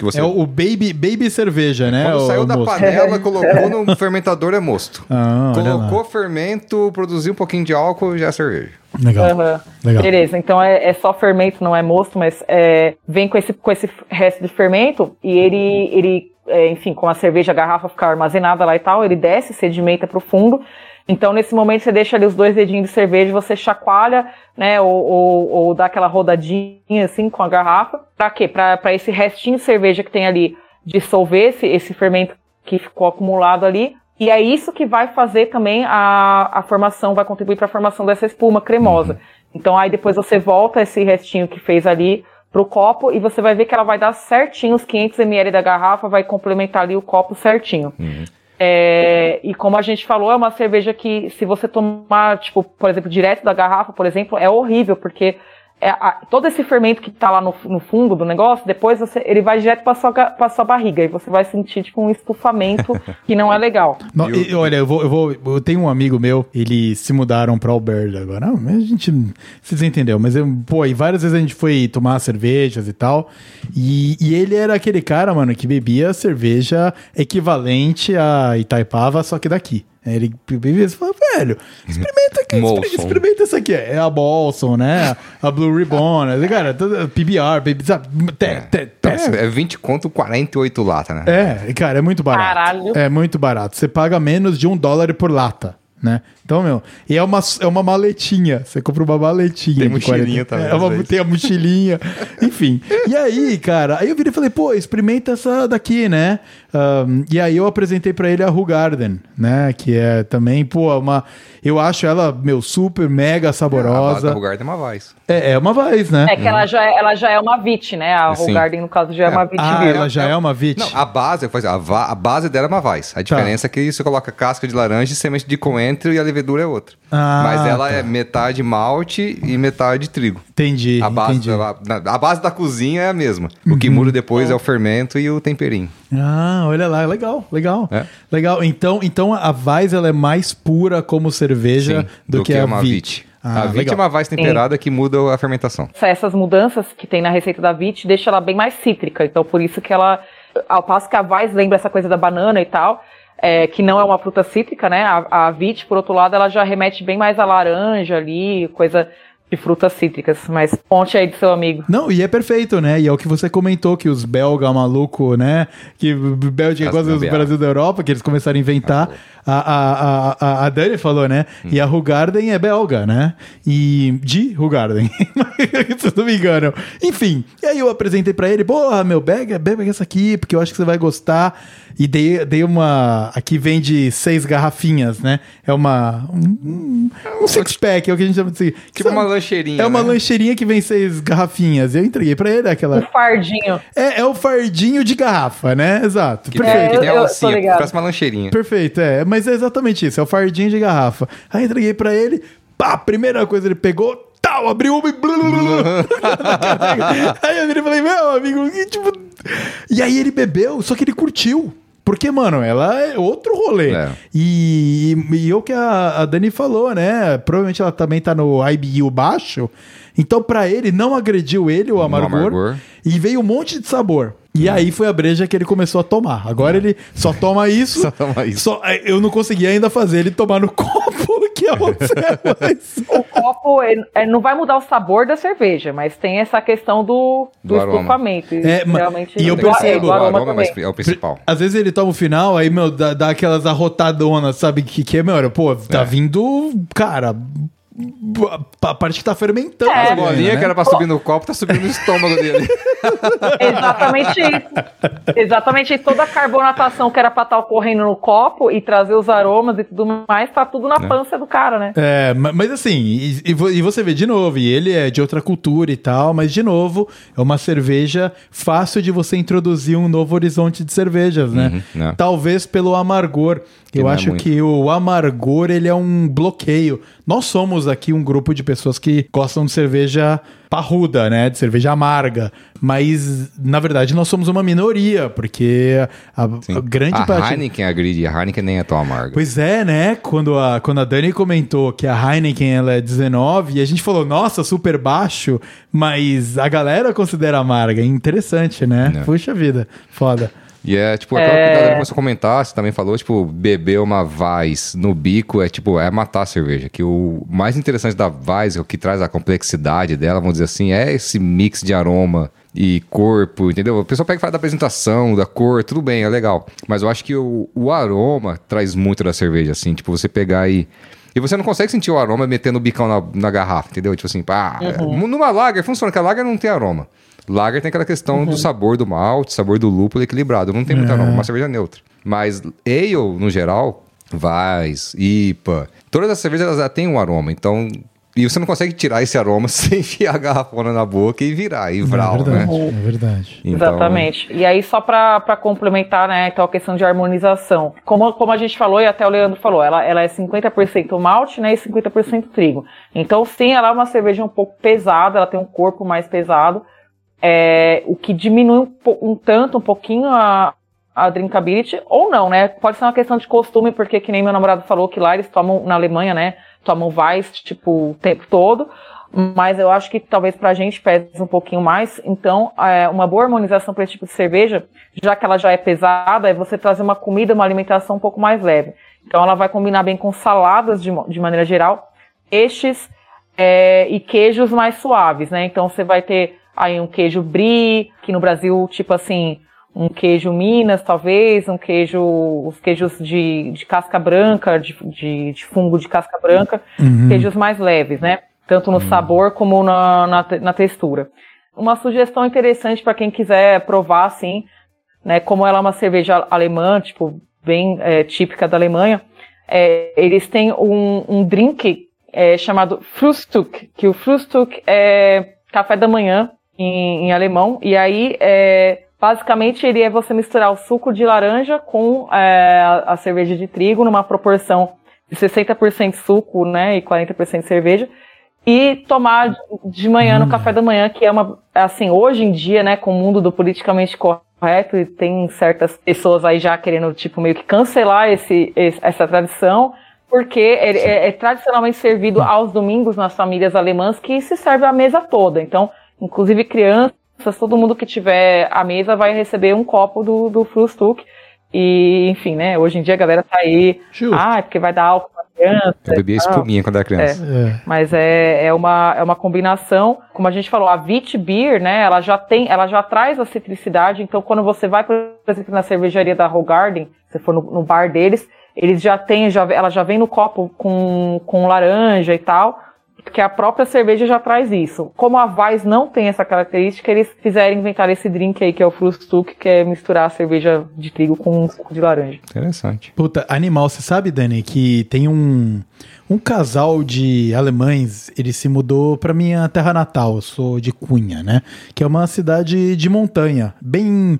Você... É o baby, baby cerveja, né? Quando o, saiu o da mosto. panela, colocou no fermentador é mosto. Ah, colocou fermento, produziu um pouquinho de álcool, já é cerveja. Legal. Uhum. Legal. Beleza, então é, é, só fermento, não é mosto, mas é, vem com esse, com esse resto de fermento e ele, ele é, enfim, com a cerveja, a garrafa ficar armazenada lá e tal, ele desce, sedimenta para o fundo. Então, nesse momento, você deixa ali os dois dedinhos de cerveja, você chacoalha, né, ou, ou, ou dá aquela rodadinha assim com a garrafa. Para quê? Para esse restinho de cerveja que tem ali dissolver esse, esse fermento que ficou acumulado ali e é isso que vai fazer também a, a formação, vai contribuir para a formação dessa espuma cremosa. Uhum. Então aí depois você volta esse restinho que fez ali pro copo e você vai ver que ela vai dar certinho os 500 ml da garrafa, vai complementar ali o copo certinho. Uhum. É, e como a gente falou, é uma cerveja que se você tomar, tipo, por exemplo, direto da garrafa, por exemplo, é horrível, porque é, a, todo esse fermento que está lá no, no, fundo do negócio, depois você, ele vai direto para sua, pra sua barriga e você vai sentir tipo um estufamento que não é legal. Não, e, olha, eu vou, eu vou, eu tenho um amigo meu, eles se mudaram para Alberta agora. Não, a gente, vocês entenderam, mas eu, pô, e várias vezes a gente foi tomar cervejas e tal, e, e ele era aquele cara, mano, que bebia cerveja equivalente a Itaipava, só que daqui. Ele bebia e falou, velho, experimenta aqui, experimenta, experimenta essa aqui. É a Bolson, né? A Blue Ribbon, né? Cara, PBR, baby, sabe? Te, é. te. É, é 20 conto, 48 lata, né? É, cara, é muito barato. Caralho. É muito barato. Você paga menos de um dólar por lata né? Então, meu, e é uma, é uma maletinha. Você compra uma maletinha. Tem mochilinha 40, também. É uma, tem a mochilinha. Enfim. E aí, cara, aí eu virei e falei, pô, experimenta essa daqui, né? Um, e aí eu apresentei para ele a Ru Garden, né? Que é também, pô, uma. Eu acho ela, meu, super, mega saborosa. É, a Ru Garden é uma Weiss. É, é uma Weiss, né? É que ela, já é, ela já é uma VIT, né? A Ru Garden, no caso, já é, é. uma VIT. Ah, ela já é uma VIT? Não, a base, a, a base dela é uma Weiss. A tá. diferença tá. é que você coloca casca de laranja e semente de coentro e a levedura é outra. Ah, Mas ela tá. é metade malte e metade trigo. Entendi, A base, entendi. a, a base da cozinha é a mesma. O Uhum. que muda depois é o fermento e o temperinho. Ah, olha lá, legal, legal. É. Legal. Então, então a Weiss ela é mais pura como cerveja Sim, do, que, a uma Vit. Ah, a Vit legal. é uma Weiss temperada que muda a fermentação. essas mudanças que tem na receita da Vit deixa ela bem mais cítrica. Então, por isso que ela, ao passo que a Weiss lembra essa coisa da banana e tal, é, que não é uma fruta cítrica, né? A, a Vit, por outro lado, ela já remete bem mais a laranja ali, coisa de frutas cítricas. Mas ponte aí do seu amigo. Não, e é perfeito, né? E é o que você comentou, que os belga maluco, né? Que Bélgica é As quase gambiarra. Brasil da Europa, que eles começaram a inventar. A, a, a, a, a Dani falou, né? E a Hugarden é belga, né? E de Hugarden. Se não me engano. Enfim, e aí eu apresentei pra ele, porra, meu, bega, bega essa aqui, porque eu acho que você vai gostar. E dei, dei uma. Aqui vende seis garrafinhas, né? É uma. Um, um six-pack, é o que a gente chama de. Tipo uma lancheirinha. É uma né? lancheirinha que vem seis garrafinhas. Eu entreguei pra ele Um aquela. fardinho. É, é o fardinho de garrafa, né? Exato. Que, Perfeito. tem, que tem eu- eu tô ligado. parece uma lancheirinha. Perfeito, é. Mas é exatamente isso. É o fardinho de garrafa. Aí entreguei pra ele. Pá, primeira coisa ele pegou. Tal, abriu uma e. blu, blu, blu. aí eu virei e falei, meu amigo, que tipo. E aí ele bebeu, só que ele curtiu. Porque, mano, ela é outro rolê. É. E, e o que a, a Dani falou, né? Provavelmente ela também tá no IBU baixo. Então, pra ele, não agrediu ele o amargor, amargor. E veio um monte de sabor. E aí foi a breja que ele começou a tomar. Agora ele só toma isso. Só toma isso. Só- eu não consegui ainda fazer ele tomar no copo, que é o. O copo é, é, não vai mudar o sabor da cerveja, mas tem essa questão do, do, Do estufamento. É, realmente, e eu percebo- do o aroma aroma é, é o principal. Às vezes ele toma o final, aí, meu, dá, dá aquelas arrotadonas, sabe? Que, que é, meu, pô, tá É. vindo, cara, a parte que tá fermentando. É. A bolinha né? que era pra subir no copo tá subindo no estômago dele. Exatamente isso. Exatamente isso. Toda a carbonatação que era pra estar ocorrendo no copo e trazer os aromas e tudo mais, tá tudo na pança do cara, né? É, ma- mas assim, e, e vo- você vê de novo, e ele é de outra cultura e tal, mas de novo, é uma cerveja fácil de você introduzir um novo horizonte de cervejas, né? Uhum, né. Talvez pelo amargor. Que Eu é acho muito. que o amargor, ele é um bloqueio. Nós somos aqui um grupo de pessoas que gostam de cerveja parruda, né? De cerveja amarga. Mas, na verdade, nós somos uma minoria, porque a, a grande a parte... Heineken agride, a Heineken nem é tão amarga. Pois é, né? Quando a, quando a Dani comentou que a Heineken ela é 19, e a gente falou, nossa, super baixo, mas a galera considera amarga. Interessante, né? É. Puxa vida, foda. E é tipo, aquela que a galera começou a comentar, você também falou, tipo, beber uma Weiss no bico é tipo, é matar a cerveja. Que o mais interessante da Weiss, o que traz a complexidade dela, vamos dizer assim, é esse mix de aroma e corpo, entendeu? A pessoa pega e fala da apresentação, da cor, tudo bem, é legal. Mas eu acho que o, o aroma traz muito da cerveja, assim, tipo, você pegar e. E você não consegue sentir o aroma metendo o bicão na, na garrafa, entendeu? Tipo assim, pá. Numa lager funciona, que a lager não tem aroma. Lager tem aquela questão do sabor do malte, sabor do lúpulo equilibrado. Não tem muito aroma, uma cerveja neutra. Mas ale, no geral, Weiss, IPA, todas as cervejas elas já têm um aroma. Então, e você não consegue tirar esse aroma sem enfiar a garrafona na boca e virar, e vral, é verdade, né? é verdade. Então, Exatamente. E aí, só para complementar, né, então a questão de harmonização. Como, como a gente falou, e até o Leandro falou, ela, ela é 50% malte né, e 50% trigo. Então, sim, ela é uma cerveja um pouco pesada, ela tem um corpo mais pesado, é, o que diminui um, um tanto, um pouquinho a, a drinkability, ou não, né? Pode ser uma questão de costume, porque que nem meu namorado falou que lá eles tomam, na Alemanha, né, tomam Weiss, tipo, o tempo todo, mas eu acho que talvez pra gente pese um pouquinho mais. Então, é, uma boa harmonização para esse tipo de cerveja, já que ela já é pesada, é você trazer uma comida, uma alimentação um pouco mais leve. Então, ela vai combinar bem com saladas de, de maneira geral, peixes é, e queijos mais suaves, né? Então, você vai ter aí um queijo brie, que no Brasil, tipo assim, um queijo Minas, talvez, um queijo, os queijos de, de casca branca, de, de, de fungo de casca branca, queijos mais leves, né? Tanto no sabor como na, na, na textura. Uma sugestão interessante para quem quiser provar, assim, né? Como ela é uma cerveja alemã, tipo, bem é, típica da Alemanha, é, eles têm um, um drink é, chamado Frühstück, que o Frühstück é café da manhã em, em alemão, e aí é, basicamente ele é você misturar o suco de laranja com é, a, a cerveja de trigo numa proporção 60% suco, né, e 40% cerveja. E tomar de manhã no Hum. café da manhã, que é uma, assim, hoje em dia, né, com o mundo do politicamente correto, e tem certas pessoas aí já querendo, tipo, meio que cancelar esse, essa tradição, porque ele é, é tradicionalmente servido aos domingos nas famílias alemãs, que se serve a mesa toda. Então, inclusive crianças, todo mundo que tiver a mesa vai receber um copo do, do Frühstück. E, enfim, né, hoje em dia a galera tá aí, Justo. ah, é porque vai dar álcool pra criança. Eu bebia espuminha quando era criança. É. Mas é, é, uma, é uma combinação, como a gente falou, a Vit Beer, né, ela já tem, ela já traz a citricidade, então quando você vai, por exemplo, na cervejaria da Hogarden, se for no, no bar deles, eles já têm, já, ela já vem no copo com, com laranja e tal, porque a própria cerveja já traz isso. Como a Weiss não tem essa característica, eles fizeram inventar esse drink aí, que é o Frühstück, que é misturar a cerveja de trigo com suco de laranja. Interessante. Puta, animal, você sabe, Dani, que tem um, um casal de alemães, ele se mudou pra minha terra natal, eu sou de Cunha, né? Que é uma cidade de montanha, bem.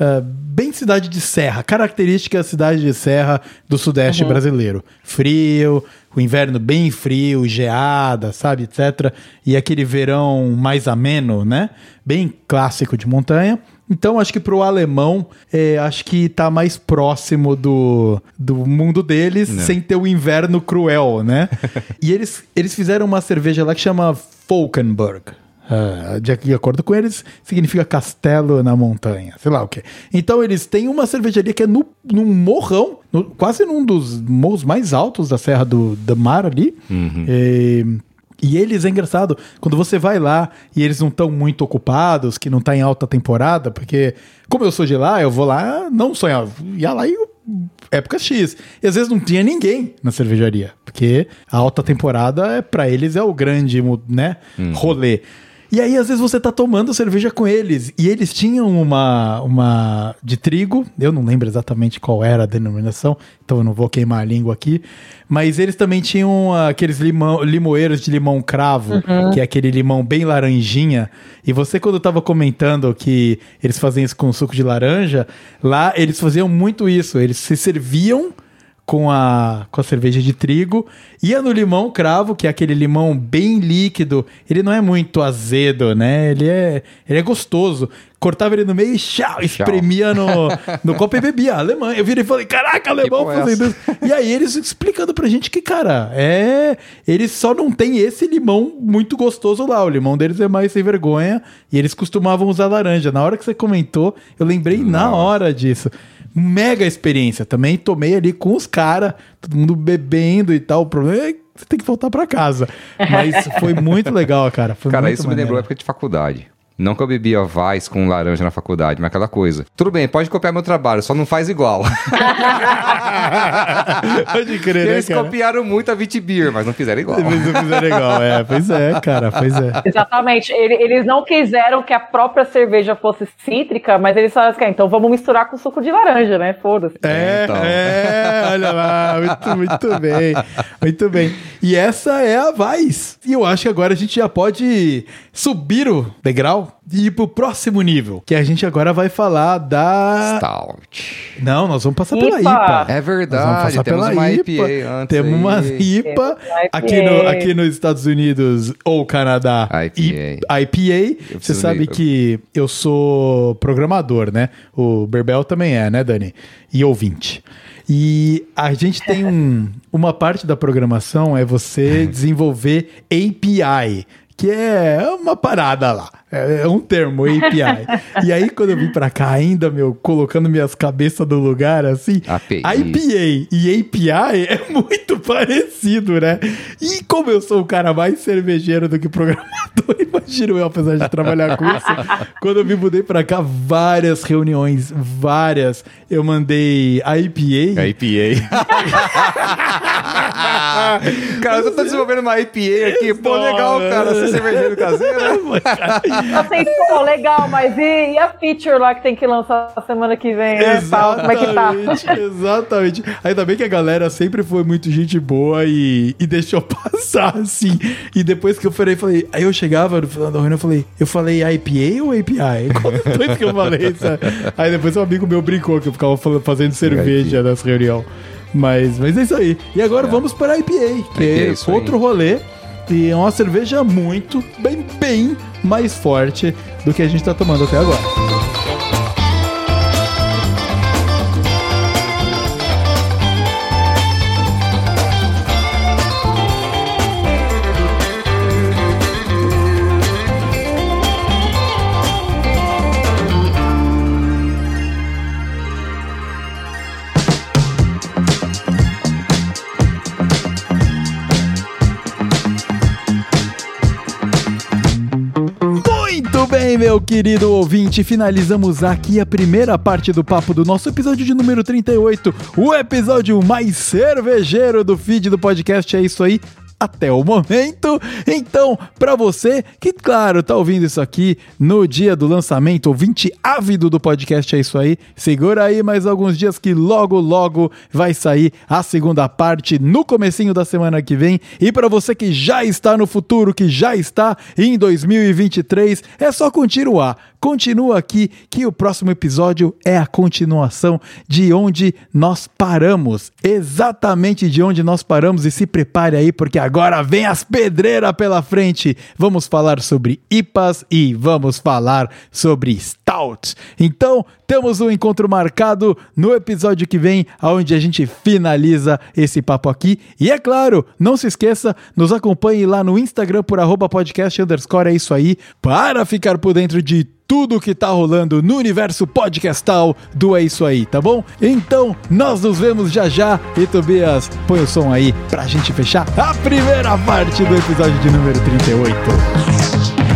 ah, bem cidade de serra, característica cidade de serra do sudeste brasileiro. Frio, o inverno bem frio, geada, sabe, etc. E aquele verão mais ameno, né? Bem clássico de montanha. Então, acho que pro alemão, é, acho que tá mais próximo do, do mundo deles, sem ter o inverno cruel, né? e eles, eles fizeram uma cerveja lá que chama Falkenberg. Ah, de, de acordo com eles, significa castelo na montanha, sei lá o que. Então eles têm uma cervejaria que é no, num morrão, no- quase num dos morros mais altos da Serra do, do Mar ali. É, e eles, é engraçado, quando você vai lá e eles não estão muito ocupados, que não tá em alta temporada, porque como eu sou de lá, eu vou lá, não sonhar, ia lá e época X. E às vezes não tinha ninguém na cervejaria, porque a alta temporada é para eles é o grande, né, rolê. E aí, às vezes, você tá tomando cerveja com eles. E eles tinham uma, uma de trigo. Eu não lembro exatamente qual era a denominação, então eu não vou queimar a língua aqui. Mas eles também tinham aqueles limão, limoeiros de limão cravo, que é aquele limão bem laranjinha. E você, quando tava comentando que eles faziam isso com suco de laranja, lá eles faziam muito isso. Eles se serviam com a, com a cerveja de trigo. Ia no limão cravo, que é aquele limão bem líquido. Ele não é muito azedo, né? Ele é, ele é gostoso. Cortava ele no meio e tchau, espremia no, no copo e bebia. Alemão. Eu virei e falei, caraca, alemão é fazendo isso. E aí eles explicando pra gente que, cara, é. Eles só não tem esse limão muito gostoso lá. O limão deles é mais sem vergonha. E eles costumavam usar laranja. Na hora que você comentou, eu lembrei na hora disso. Mega experiência. Também tomei ali com os caras, todo mundo bebendo e tal. O problema é que você tem que voltar pra casa. Mas foi muito legal, cara. Foi Cara, muito isso me maneiro. lembrou a época de faculdade. Não que eu bebia Vais com laranja na faculdade, mas aquela coisa. Tudo bem, pode copiar meu trabalho, só não faz igual. Pode crer, né, Eles cara? copiaram muito a Vitibir, mas não fizeram igual. Mas eu fizer legal, é. Pois é, cara, pois é. Exatamente. Ele- eles não quiseram que a própria cerveja fosse cítrica, mas eles falaram assim, "Ah, então vamos misturar com suco de laranja, né? Foda-se. É, então. é, olha lá, muito, muito bem, muito bem. E essa é a Vaz. E eu acho que agora a gente já pode subir o degrau e ir pro próximo nível, que a gente agora vai falar da... Stout. Não, nós vamos passar pela IPA. IPA. É Nós vamos verdade, passar temos pela uma IPA. IPA antes Temos uma. IPA aqui, no, IPA. aqui nos Estados Unidos ou Canadá. IPA. I- IPA. Você sabe que eu sou programador, né? O Berbel também é, né, Dani? E ouvinte. E a gente tem um, uma parte da programação é você desenvolver API, que é uma parada lá. É é um termo, API. e aí, quando eu vim pra cá ainda, meu, colocando minhas cabeças no lugar, assim, API. IPA e API é muito parecido, né? E como eu sou o cara mais cervejeiro do que programador, imagino eu, apesar de trabalhar com isso, quando eu me mudei pra cá, várias reuniões, várias, eu mandei IPA. IPA. cara, eu tô desenvolvendo uma IPA aqui. Pô, legal, cara. Você é cervejeiro caseiro. Assim, pô, legal, mas e, e a feature lá que tem que lançar semana que vem, né? Tal, como é que tá? Exatamente, exatamente. Ainda bem que a galera sempre foi muito gente boa e, e deixou passar, assim. E depois que eu falei, falei, aí eu chegava no final da reunião, eu falei, eu falei IPA ou API? Qual dos dois que eu falei? sabe? Aí depois um amigo meu brincou que eu ficava falando- fazendo cerveja nas reuniões. Mas, mas é isso aí. E agora É. vamos para a IPA, que IPA, é isso aí. outro rolê. E é uma cerveja muito, bem, bem mais forte do que a gente tá tomando até agora. Meu querido ouvinte, finalizamos aqui a primeira parte do papo do nosso episódio de número 38, o episódio mais cervejeiro do feed do podcast. É isso aí. Até o momento. Então, pra você que, claro, tá ouvindo isso aqui no dia do lançamento, ouvinte ávido do podcast, é isso aí. Segura aí mais alguns dias que logo, logo vai sair a segunda parte no comecinho da semana que vem. E pra você que já está no futuro, que já está em 2023, é só continuar. Continua aqui que o próximo episódio é a continuação de onde nós paramos. Exatamente de onde nós paramos e se prepare aí porque agora vem as pedreiras pela frente. Vamos falar sobre IPAs e vamos falar sobre Stout. Então, temos um encontro marcado no episódio que vem, onde a gente finaliza esse papo aqui. E é claro, não se esqueça, nos acompanhe lá no Instagram por arroba podcast underscore, é isso aí, para ficar por dentro de tudo que tá rolando no universo podcastal do É Isso Aí, tá bom? Então, nós nos vemos já já. E Tobias, põe o som aí pra gente fechar a primeira parte do episódio de número 38.